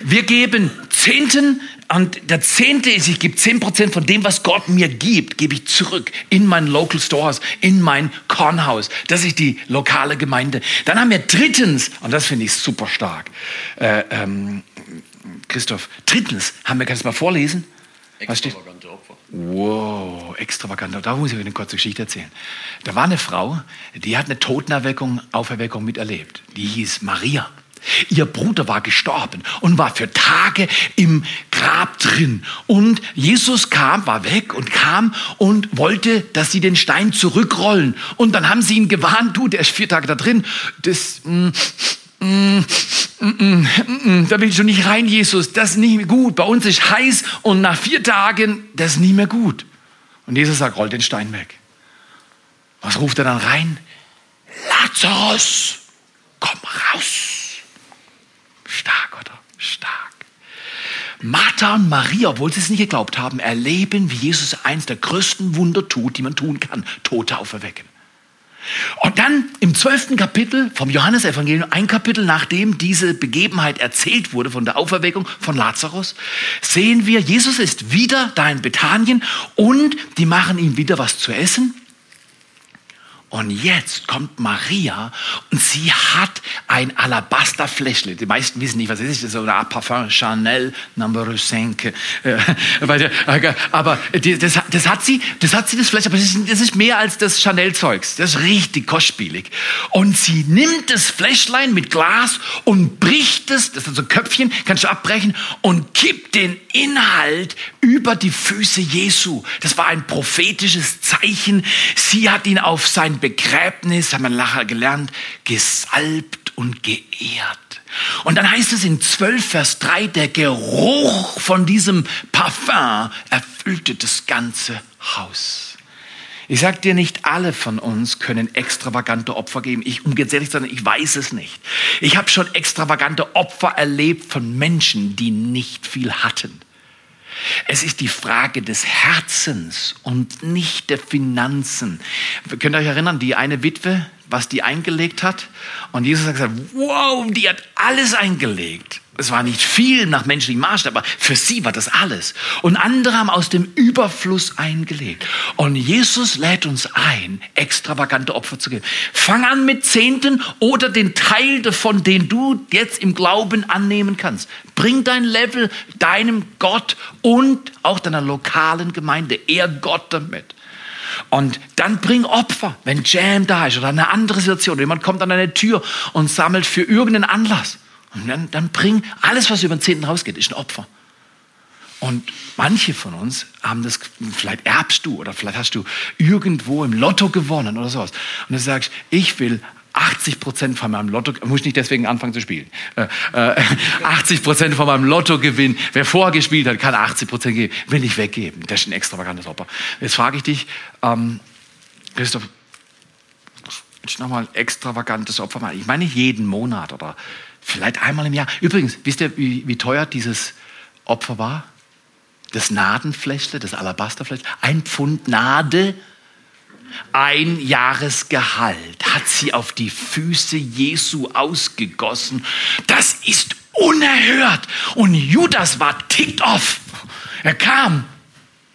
Speaker 2: wir geben Zehnten und der Zehnte ist, ich gebe zehn Prozent von dem, was Gott mir gibt, gebe ich zurück in mein Local Stores, in mein Kornhaus. Das ist die lokale Gemeinde. Dann haben wir drittens, und das finde ich super stark, äh, ähm, Christoph, drittens haben wir, kannst du mal vorlesen? Was steht? Opfer. Wow, extravagant. Da muss ich eine kurze Geschichte erzählen. Da war eine Frau, die hat eine Totenerweckung, Auferweckung miterlebt. Die hieß Maria. Ihr Bruder war gestorben und war für Tage im Grab drin. Und Jesus kam, war weg und kam und wollte, dass sie den Stein zurückrollen. Und dann haben sie ihn gewarnt, du, der ist vier Tage da drin. Das, mm, mm, mm, da willst du nicht rein, Jesus. Das ist nicht mehr gut. Bei uns ist heiß und nach vier Tagen, das ist nicht mehr gut. Und Jesus sagt, roll den Stein weg. Was ruft er dann rein? Lazarus, komm raus. Stark. Martha und Maria, obwohl sie es nicht geglaubt haben, erleben, wie Jesus eins der größten Wunder tut, die man tun kann, Tote auferwecken. Und dann im zwölften Kapitel vom Johannesevangelium, ein Kapitel nachdem diese Begebenheit erzählt wurde von der Auferweckung von Lazarus, sehen wir, Jesus ist wieder da in Bethanien und die machen ihm wieder was zu essen. Und jetzt kommt Maria und sie hat ein Alabasterfläschle. Die meisten wissen nicht, was es ist. Das ist so Parfum Chanel Number 5. Äh, aber das, das, hat sie, das hat sie das Fläschle. Aber das ist, das ist mehr als das Chanel-Zeugs. Das ist richtig kostspielig. Und sie nimmt das Fläschlein mit Glas und bricht es, das sind so Köpfchen, kannst du abbrechen, und kippt den Inhalt über die Füße Jesu. Das war ein prophetisches Zeichen. Sie hat ihn auf sein Begräbnis, haben wir nachher gelernt, gesalbt und geehrt. Und dann heißt es in 12 Vers 3, der Geruch von diesem Parfum erfüllte das ganze Haus. Ich sag dir, nicht alle von uns können extravagante Opfer geben. Ich, um ganz ehrlich zu sein, ich weiß es nicht. Ich habe schon extravagante Opfer erlebt von Menschen, die nicht viel hatten. Es ist die Frage des Herzens und nicht der Finanzen. Könnt ihr euch erinnern, die eine Witwe, was die eingelegt hat? Und Jesus hat gesagt, wow, die hat alles eingelegt. Es war nicht viel nach menschlichem Maßstab, aber für sie war das alles. Und andere haben aus dem Überfluss eingelegt. Und Jesus lädt uns ein, extravagante Opfer zu geben. Fang an mit Zehnten oder den Teil davon, den du jetzt im Glauben annehmen kannst. Bring dein Level deinem Gott und auch deiner lokalen Gemeinde. Ehr Gott damit. Und dann bring Opfer, wenn Jam da ist oder eine andere Situation. Jemand kommt an deine Tür und sammelt für irgendeinen Anlass. Und dann, dann bring alles, was über den Zehnten rausgeht, ist ein Opfer. Und manche von uns haben das, vielleicht erbst du oder vielleicht hast du irgendwo im Lotto gewonnen oder sowas. Und du sagst, ich will 80 Prozent von meinem Lotto, muss nicht deswegen anfangen zu spielen. Äh, äh, 80 Prozent von meinem Lottogewinn, wer vorher gespielt hat, kann 80 Prozent geben, will ich weggeben. Das ist ein extravagantes Opfer. Jetzt frage ich dich, ähm, Christoph, nochmal extravagantes Opfer machen. Ich meine jeden Monat oder Vielleicht einmal im Jahr. Übrigens, wisst ihr, wie, wie teuer dieses Opfer war? Das Nadenfläschle, das Alabasterfläschle. Ein Pfund Nade, ein Jahresgehalt hat sie auf die Füße Jesu ausgegossen. Das ist unerhört. Und Judas war ticked off. Er kam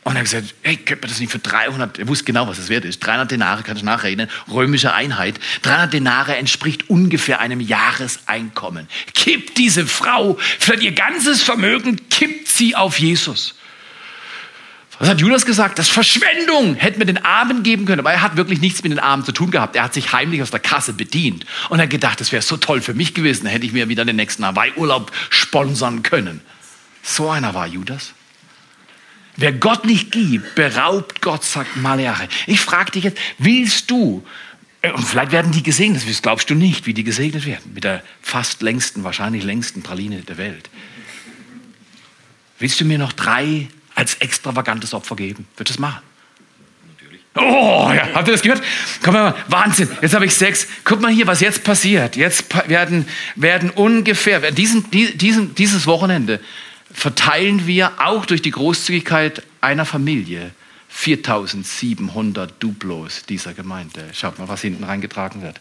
Speaker 2: und er hat gesagt, hey, könnte man das nicht für 300, er wusste genau, was das wert ist, 300 Denare, kannst du nachrechnen, römische Einheit, 300 Denare entspricht ungefähr einem Jahreseinkommen. Kippt diese Frau, für ihr ganzes Vermögen kippt sie auf Jesus. Was hat Judas gesagt? Das ist Verschwendung. Hätten wir den Armen geben können. Aber er hat wirklich nichts mit den Armen zu tun gehabt. Er hat sich heimlich aus der Kasse bedient. Und er hat gedacht, das wäre so toll für mich gewesen. Hätte ich mir wieder den nächsten Hawaii-Urlaub sponsern können. So einer war Judas. Wer Gott nicht gibt, beraubt Gott, sagt Maleache. Ich frage dich jetzt, willst du, äh, und vielleicht werden die gesegnet, das glaubst du nicht, wie die gesegnet werden, mit der fast längsten, wahrscheinlich längsten Praline der Welt. Willst du mir noch drei als extravagantes Opfer geben? Wird das machen? Oh, ja, habt ihr das gehört? Komm mal, Wahnsinn. Jetzt habe ich sechs. Guck mal hier, was jetzt passiert. Jetzt werden, werden ungefähr, diesen, diesen, dieses Wochenende verteilen wir auch durch die Großzügigkeit einer Familie 4700 Duplos dieser Gemeinde. Schaut mal, was hinten reingetragen wird.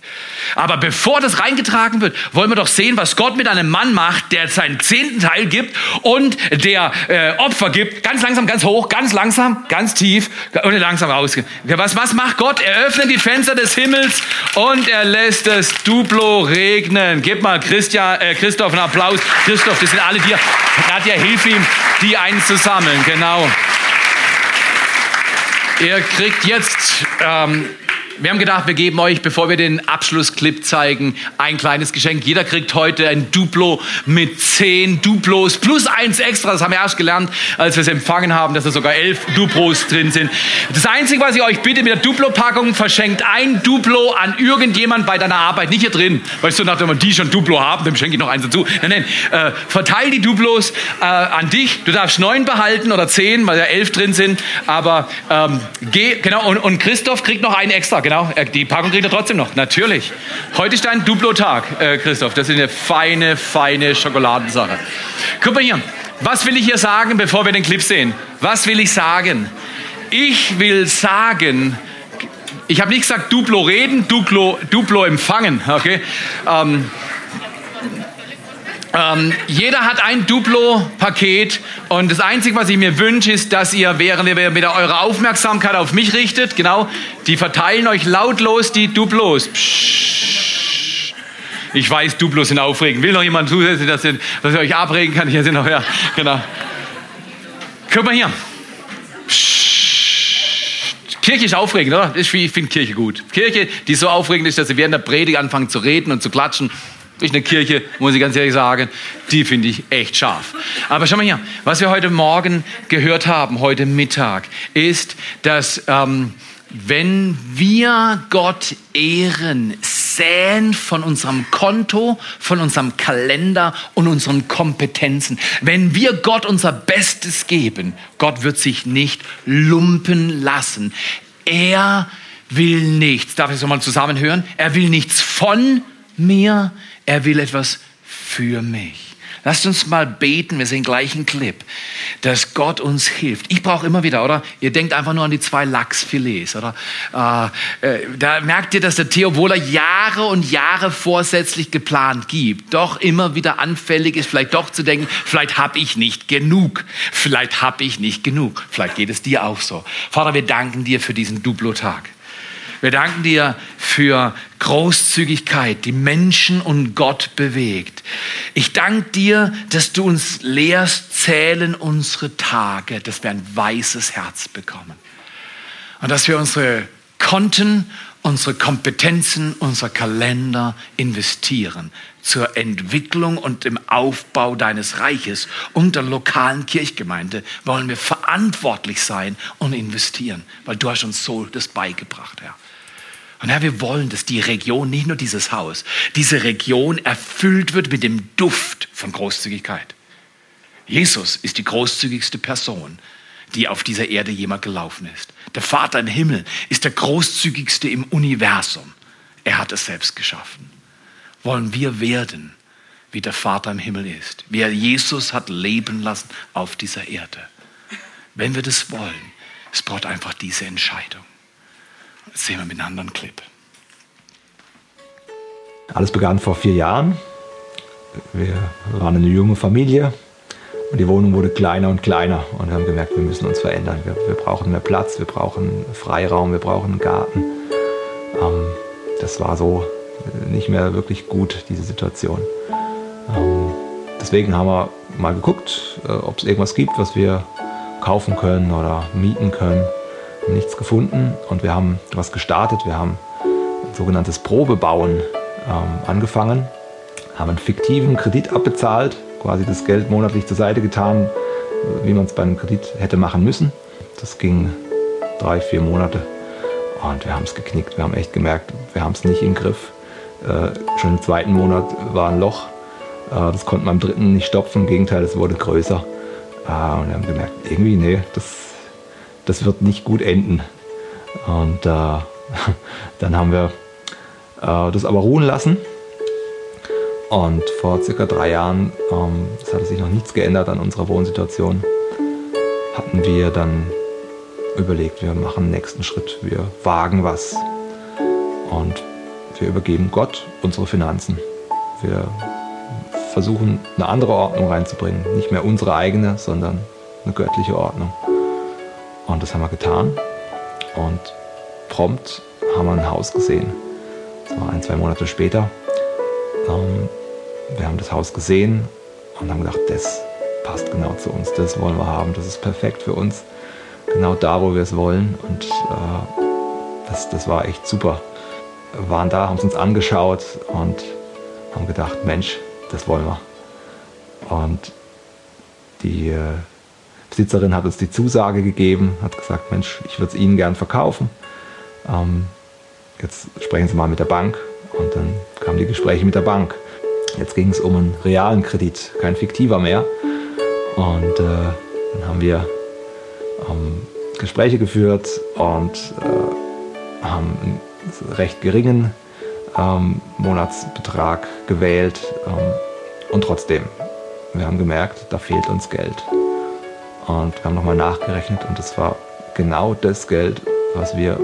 Speaker 2: Aber bevor das reingetragen wird, wollen wir doch sehen, was Gott mit einem Mann macht, der seinen zehnten Teil gibt und der äh, Opfer gibt. Ganz langsam, ganz hoch, ganz langsam, ganz tief und langsam raus. Was, was macht Gott? Er öffnet die Fenster des Himmels und er lässt das Duplo regnen. Gib mal Christian, äh, Christoph einen Applaus. Christoph, das sind alle dir. Nadja, hilf ihm, die einzusammeln. Genau. Ihr kriegt jetzt ähm, wir haben gedacht, wir geben euch, bevor wir den Abschlussclip zeigen, ein kleines Geschenk. Jeder kriegt heute ein Duplo mit zehn Duplos plus eins extra. Das haben wir erst gelernt, als wir es empfangen haben, dass da sogar elf Duplos drin sind. Das Einzige, was ich euch bitte mit der Duplo-Packung, verschenkt ein Duplo an irgendjemand bei deiner Arbeit. Nicht hier drin, weißt du, nachdem die schon Duplo haben, dann schenke ich noch eins dazu. Nein, nein, äh, verteil die Duplos äh, an dich. Du darfst neun behalten oder zehn, weil ja elf drin sind. Aber ähm, geh, genau, und, und Christoph kriegt noch einen extra genau. Die Packung kriegt er trotzdem noch, natürlich. Heute ist dein Duplo-Tag, äh, Christoph. Das ist eine feine, feine Schokoladensache. Guck mal hier. Was will ich hier sagen, bevor wir den Clip sehen? Was will ich sagen? Ich will sagen, ich habe nicht gesagt Duplo reden, Duplo, Duplo empfangen. Okay? Ähm, ähm, jeder hat ein Duplo-Paket und das Einzige, was ich mir wünsche, ist, dass ihr, während ihr wieder eure Aufmerksamkeit auf mich richtet, genau, die verteilen euch lautlos die Duplos. Psst. Ich weiß, Duplos sind aufregend. Will noch jemand zusätzlich, dass ihr, dass ihr euch abregen kann? Hier sind noch, ja, genau. Guck mal hier. Psst. Kirche ist aufregend, oder? Ich finde Kirche gut. Kirche, die so aufregend ist, dass sie während der Predigt anfangen zu reden und zu klatschen durch eine Kirche, muss ich ganz ehrlich sagen, die finde ich echt scharf. Aber schau mal hier, was wir heute Morgen gehört haben, heute Mittag, ist, dass ähm, wenn wir Gott ehren, säen von unserem Konto, von unserem Kalender und unseren Kompetenzen. Wenn wir Gott unser Bestes geben, Gott wird sich nicht lumpen lassen. Er will nichts. Darf ich es nochmal zusammenhören? Er will nichts von mir, er will etwas für mich. Lasst uns mal beten, wir sehen gleich einen Clip, dass Gott uns hilft. Ich brauche immer wieder, oder? Ihr denkt einfach nur an die zwei Lachsfilets, oder? Äh, äh, da merkt ihr, dass der Theo, obwohl er Jahre und Jahre vorsätzlich geplant gibt, doch immer wieder anfällig ist, vielleicht doch zu denken, vielleicht habe ich nicht genug. Vielleicht habe ich nicht genug. Vielleicht geht es dir auch so. Vater, wir danken dir für diesen Duplo-Tag. Wir danken dir für Großzügigkeit, die Menschen und Gott bewegt. Ich danke dir, dass du uns lehrst, zählen unsere Tage, dass wir ein weißes Herz bekommen. Und dass wir unsere Konten, unsere Kompetenzen, unser Kalender investieren zur Entwicklung und dem Aufbau deines Reiches und der lokalen Kirchgemeinde wollen wir verantwortlich sein und investieren, weil du hast uns so das beigebracht, Herr. Und Herr, wir wollen, dass die Region, nicht nur dieses Haus, diese Region erfüllt wird mit dem Duft von Großzügigkeit. Jesus ist die großzügigste Person, die auf dieser Erde jemand gelaufen ist. Der Vater im Himmel ist der großzügigste im Universum. Er hat es selbst geschaffen. Wollen wir werden, wie der Vater im Himmel ist, wie er Jesus hat leben lassen auf dieser Erde. Wenn wir das wollen, es braucht einfach diese Entscheidung. Sehen wir mit einem anderen Clip.
Speaker 3: Alles begann vor vier Jahren. Wir waren eine junge Familie und die Wohnung wurde kleiner und kleiner und wir haben gemerkt, wir müssen uns verändern. Wir, wir brauchen mehr Platz, wir brauchen Freiraum, wir brauchen einen Garten. Ähm, das war so nicht mehr wirklich gut, diese Situation. Ähm, deswegen haben wir mal geguckt, äh, ob es irgendwas gibt, was wir kaufen können oder mieten können nichts gefunden und wir haben was gestartet. Wir haben ein sogenanntes Probebauen ähm, angefangen, haben einen fiktiven Kredit abbezahlt, quasi das Geld monatlich zur Seite getan, wie man es bei einem Kredit hätte machen müssen. Das ging drei, vier Monate und wir haben es geknickt. Wir haben echt gemerkt, wir haben es nicht im Griff. Äh, schon im zweiten Monat war ein Loch. Äh, das konnte man im dritten nicht stopfen. Im Gegenteil, es wurde größer. Äh, und wir haben gemerkt, irgendwie, nee, das das wird nicht gut enden. Und äh, dann haben wir äh, das aber ruhen lassen. Und vor circa drei Jahren, ähm, es hatte sich noch nichts geändert an unserer Wohnsituation, hatten wir dann überlegt, wir machen den nächsten Schritt, wir wagen was. Und wir übergeben Gott unsere Finanzen. Wir versuchen, eine andere Ordnung reinzubringen. Nicht mehr unsere eigene, sondern eine göttliche Ordnung. Und das haben wir getan. Und prompt haben wir ein Haus gesehen. Das war ein, zwei Monate später. Ähm, wir haben das Haus gesehen und haben gedacht, das passt genau zu uns, das wollen wir haben, das ist perfekt für uns. Genau da, wo wir es wollen. Und äh, das, das war echt super. Wir waren da, haben es uns angeschaut und haben gedacht, Mensch, das wollen wir. Und die äh, Besitzerin hat uns die Zusage gegeben, hat gesagt, Mensch, ich würde es Ihnen gern verkaufen. Ähm, jetzt sprechen Sie mal mit der Bank. Und dann kamen die Gespräche mit der Bank. Jetzt ging es um einen realen Kredit, kein fiktiver mehr. Und äh, dann haben wir ähm, Gespräche geführt und äh, haben einen recht geringen ähm, Monatsbetrag gewählt. Ähm, und trotzdem, wir haben gemerkt, da fehlt uns Geld. Und wir haben nochmal nachgerechnet und es war genau das Geld, was wir äh,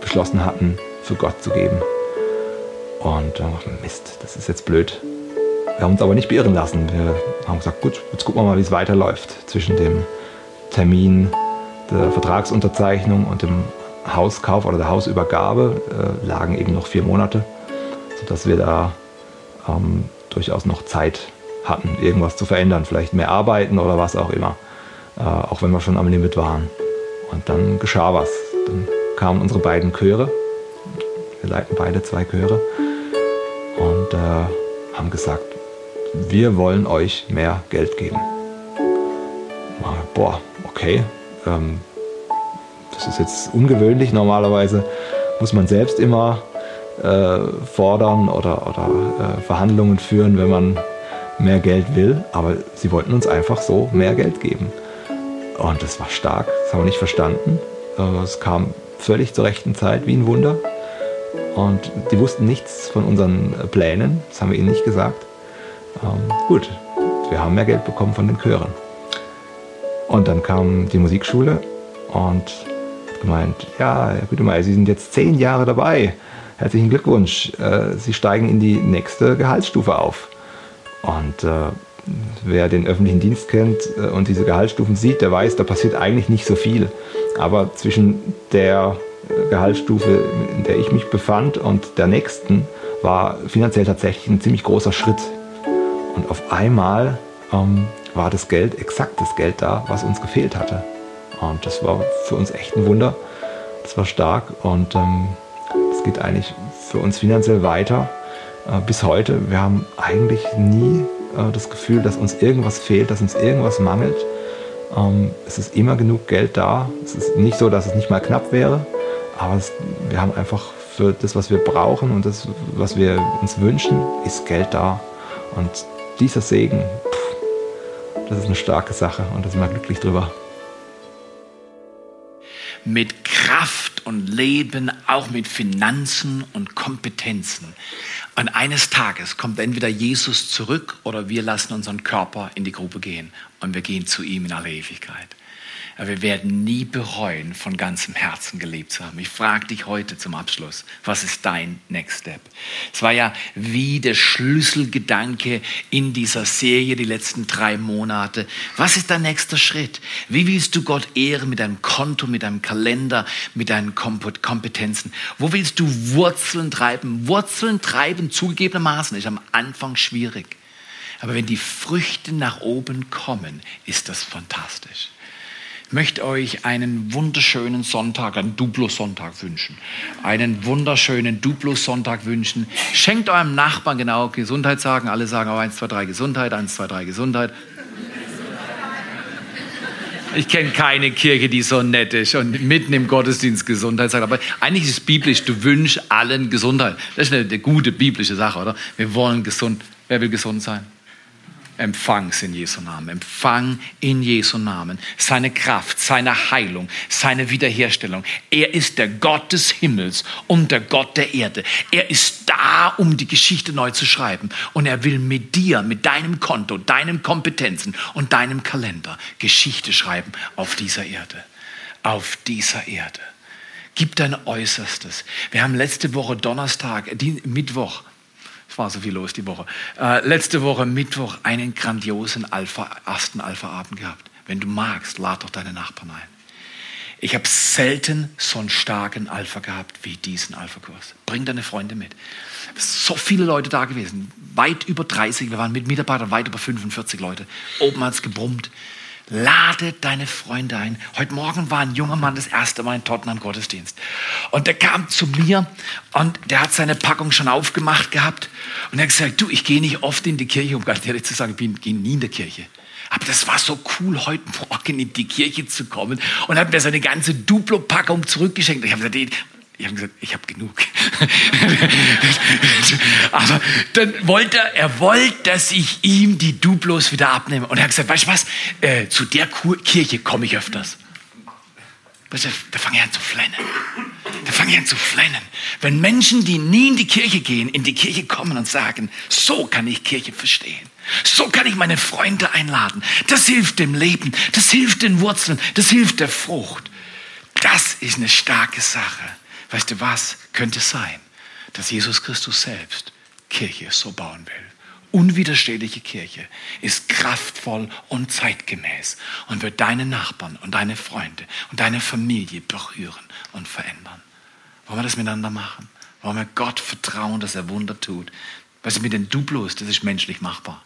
Speaker 3: beschlossen hatten, für Gott zu geben. Und dann dachten wir, Mist, das ist jetzt blöd. Wir haben uns aber nicht beirren lassen. Wir haben gesagt, gut, jetzt gucken wir mal, wie es weiterläuft. Zwischen dem Termin der Vertragsunterzeichnung und dem Hauskauf oder der Hausübergabe äh, lagen eben noch vier Monate, sodass wir da ähm, durchaus noch Zeit hatten, irgendwas zu verändern. Vielleicht mehr arbeiten oder was auch immer. Äh, auch wenn wir schon am Limit waren. Und dann geschah was. Dann kamen unsere beiden Chöre. Wir leiten beide zwei Chöre. Und äh, haben gesagt, wir wollen euch mehr Geld geben. Boah, okay. Ähm, das ist jetzt ungewöhnlich. Normalerweise muss man selbst immer äh, fordern oder, oder äh, Verhandlungen führen, wenn man mehr Geld will. Aber sie wollten uns einfach so mehr Geld geben. Und das war stark, das haben wir nicht verstanden. Äh, es kam völlig zur rechten Zeit, wie ein Wunder. Und die wussten nichts von unseren Plänen, das haben wir ihnen nicht gesagt. Ähm, gut, wir haben mehr Geld bekommen von den Chören. Und dann kam die Musikschule und gemeint, ja, Herr Gütemeyer, Sie sind jetzt zehn Jahre dabei. Herzlichen Glückwunsch. Äh, Sie steigen in die nächste Gehaltsstufe auf. Und äh, wer den öffentlichen Dienst kennt äh, und diese Gehaltsstufen sieht, der weiß, da passiert eigentlich nicht so viel. Aber zwischen der Gehaltsstufe, in der ich mich befand, und der nächsten war finanziell tatsächlich ein ziemlich großer Schritt. Und auf einmal ähm, war das Geld, exakt das Geld da, was uns gefehlt hatte. Und das war für uns echt ein Wunder. Das war stark und es ähm, geht eigentlich für uns finanziell weiter äh, bis heute. Wir haben eigentlich nie äh, das Gefühl, dass uns irgendwas fehlt, dass uns irgendwas mangelt. Ähm, es ist immer genug Geld da. Es ist nicht so, dass es nicht mal knapp wäre, aber es, wir haben einfach für das, was wir brauchen und das, was wir uns wünschen, ist Geld da. Und dieser Segen, pff, das ist eine starke Sache und da sind wir glücklich drüber.
Speaker 2: Mit Kraft und Leben, auch mit Finanzen und Kompetenzen. Und eines Tages kommt entweder Jesus zurück oder wir lassen unseren Körper in die Grube gehen und wir gehen zu ihm in alle Ewigkeit. Aber wir werden nie bereuen, von ganzem Herzen gelebt zu haben. Ich frage dich heute zum Abschluss, was ist dein Next Step? Es war ja wie der Schlüsselgedanke in dieser Serie die letzten drei Monate. Was ist dein nächster Schritt? Wie willst du Gott ehren mit deinem Konto, mit deinem Kalender, mit deinen Kompetenzen? Wo willst du Wurzeln treiben? Wurzeln treiben zugegebenermaßen ist am Anfang schwierig. Aber wenn die Früchte nach oben kommen, ist das fantastisch. Möchte euch einen wunderschönen Sonntag, einen Duplo-Sonntag wünschen. Einen wunderschönen Duplo-Sonntag wünschen. Schenkt eurem Nachbarn genau Gesundheit sagen. Alle sagen auch 1, 2, 3 Gesundheit, 1, 2, 3 Gesundheit. Ich kenne keine Kirche, die so nett ist und mitten im Gottesdienst Gesundheit sagt. Aber eigentlich ist es biblisch, du wünschst allen Gesundheit. Das ist eine, eine gute biblische Sache, oder? Wir wollen gesund. Wer will gesund sein? Empfang's in Jesu Namen. Empfang in Jesu Namen seine Kraft, seine Heilung, seine Wiederherstellung. Er ist der Gott des Himmels und der Gott der Erde. Er ist da, um die Geschichte neu zu schreiben. Und er will mit dir, mit deinem Konto, deinen Kompetenzen und deinem Kalender Geschichte schreiben auf dieser Erde. auf dieser Erde. Gib dein Äußerstes. Wir haben letzte Woche Donnerstag, Mittwoch, es war so viel los die Woche, äh, letzte Woche Mittwoch einen grandiosen Alpha, ersten Alpha-Abend gehabt. Wenn du magst, lad doch deine Nachbarn ein. Ich habe selten so einen starken Alpha gehabt wie diesen Alpha-Kurs. Bring deine Freunde mit. So viele Leute da gewesen, weit über 30, wir waren mit Mitarbeitern weit über 45 Leute. Oben hat es gebrummt. Lade deine Freunde ein. Heute Morgen war ein junger Mann das erste Mal in Tottenham Gottesdienst. Und der kam zu mir und der hat seine Packung schon aufgemacht gehabt. Und er hat gesagt, du, ich gehe nicht oft in die Kirche, um ganz ehrlich zu sagen, ich gehe nie in die Kirche. Aber das war so cool, heute Morgen in die Kirche zu kommen und hat mir seine ganze Duplo-Packung zurückgeschenkt. Ich habe gesagt, ich habe gesagt, ich habe genug. Aber dann wollte er, er wollte, dass ich ihm die Duplos wieder abnehme. Und er hat gesagt, weißt du was, äh, zu der Kirche komme ich öfters. Weißt du, da fange ich an zu flennen. Da fange ich an zu flennen. Wenn Menschen, die nie in die Kirche gehen, in die Kirche kommen und sagen, so kann ich Kirche verstehen. So kann ich meine Freunde einladen. Das hilft dem Leben. Das hilft den Wurzeln. Das hilft der Frucht. Das ist eine starke Sache. Weißt du was? Könnte sein, dass Jesus Christus selbst Kirche so bauen will. Unwiderstehliche Kirche ist kraftvoll und zeitgemäß und wird deine Nachbarn und deine Freunde und deine Familie berühren und verändern. Wollen wir das miteinander machen? Wollen wir Gott vertrauen, dass er Wunder tut? Weißt du, mit den Duplos, das ist menschlich machbar.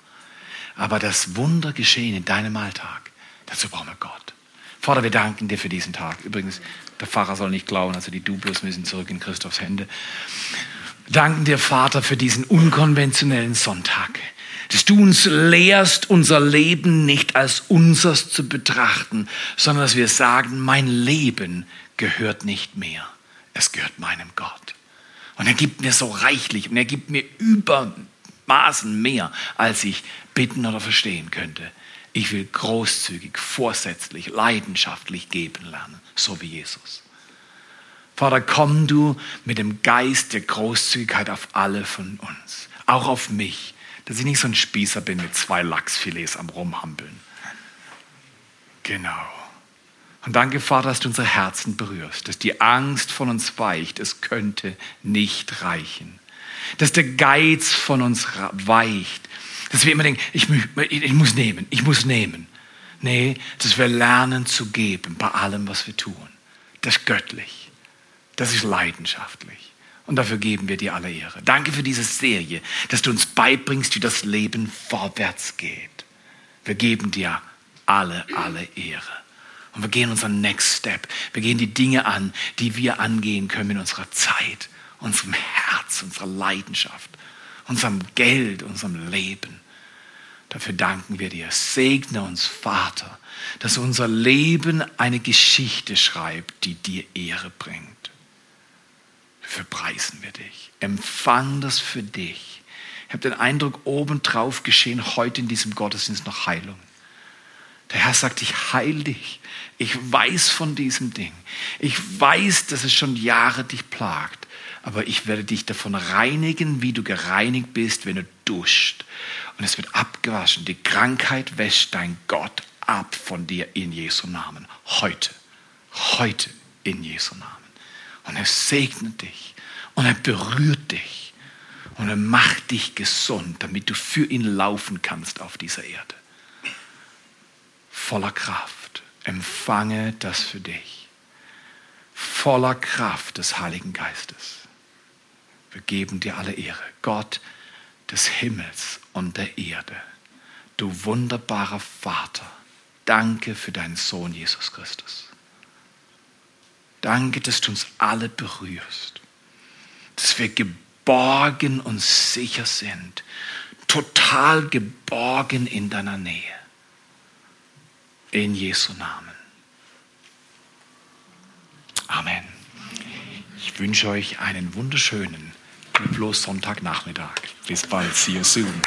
Speaker 2: Aber das Wunder geschehen in deinem Alltag, dazu brauchen wir Gott. Vater, wir danken dir für diesen Tag. Übrigens, der Pfarrer soll nicht klauen, also die Duplos müssen zurück in Christophs Hände. Danken dir, Vater, für diesen unkonventionellen Sonntag, dass du uns lehrst, unser Leben nicht als unsers zu betrachten, sondern dass wir sagen, mein Leben gehört nicht mehr, es gehört meinem Gott. Und er gibt mir so reichlich und er gibt mir übermaßen mehr, als ich bitten oder verstehen könnte. Ich will großzügig, vorsätzlich, leidenschaftlich geben lernen, so wie Jesus. Vater, komm du mit dem Geist der Großzügigkeit auf alle von uns, auch auf mich, dass ich nicht so ein Spießer bin mit zwei Lachsfilets am Rumhampeln. Genau. Und danke, Vater, dass du unsere Herzen berührst, dass die Angst von uns weicht, es könnte nicht reichen. Dass der Geiz von uns weicht, dass wir immer denken, ich, ich muss nehmen, ich muss nehmen. Nee, dass wir lernen zu geben bei allem, was wir tun. Das ist göttlich. Das ist leidenschaftlich. Und dafür geben wir dir alle Ehre. Danke für diese Serie, dass du uns beibringst, wie das Leben vorwärts geht. Wir geben dir alle, alle Ehre. Und wir gehen unseren Next Step. Wir gehen die Dinge an, die wir angehen können in unserer Zeit, unserem Herz, unserer Leidenschaft unserem Geld, unserem Leben. Dafür danken wir dir. Segne uns, Vater, dass unser Leben eine Geschichte schreibt, die dir Ehre bringt. Dafür preisen wir dich. Empfang das für dich. Ich habe den Eindruck, obendrauf geschehen heute in diesem Gottesdienst noch Heilung. Der Herr sagt, ich heil dich. Ich weiß von diesem Ding. Ich weiß, dass es schon Jahre dich plagt aber ich werde dich davon reinigen, wie du gereinigt bist, wenn du duscht. Und es wird abgewaschen. Die Krankheit wäscht dein Gott ab von dir in Jesu Namen. Heute. Heute in Jesu Namen. Und er segnet dich. Und er berührt dich. Und er macht dich gesund, damit du für ihn laufen kannst auf dieser Erde. Voller Kraft. Empfange das für dich. Voller Kraft des Heiligen Geistes. Wir geben dir alle Ehre. Gott des Himmels und der Erde. Du wunderbarer Vater. Danke für deinen Sohn Jesus Christus. Danke, dass du uns alle berührst. Dass wir geborgen und sicher sind. Total geborgen in deiner Nähe. In Jesu Namen. Amen. Ich wünsche euch einen wunderschönen bloß Sonntagnachmittag. Bis bald. See you soon.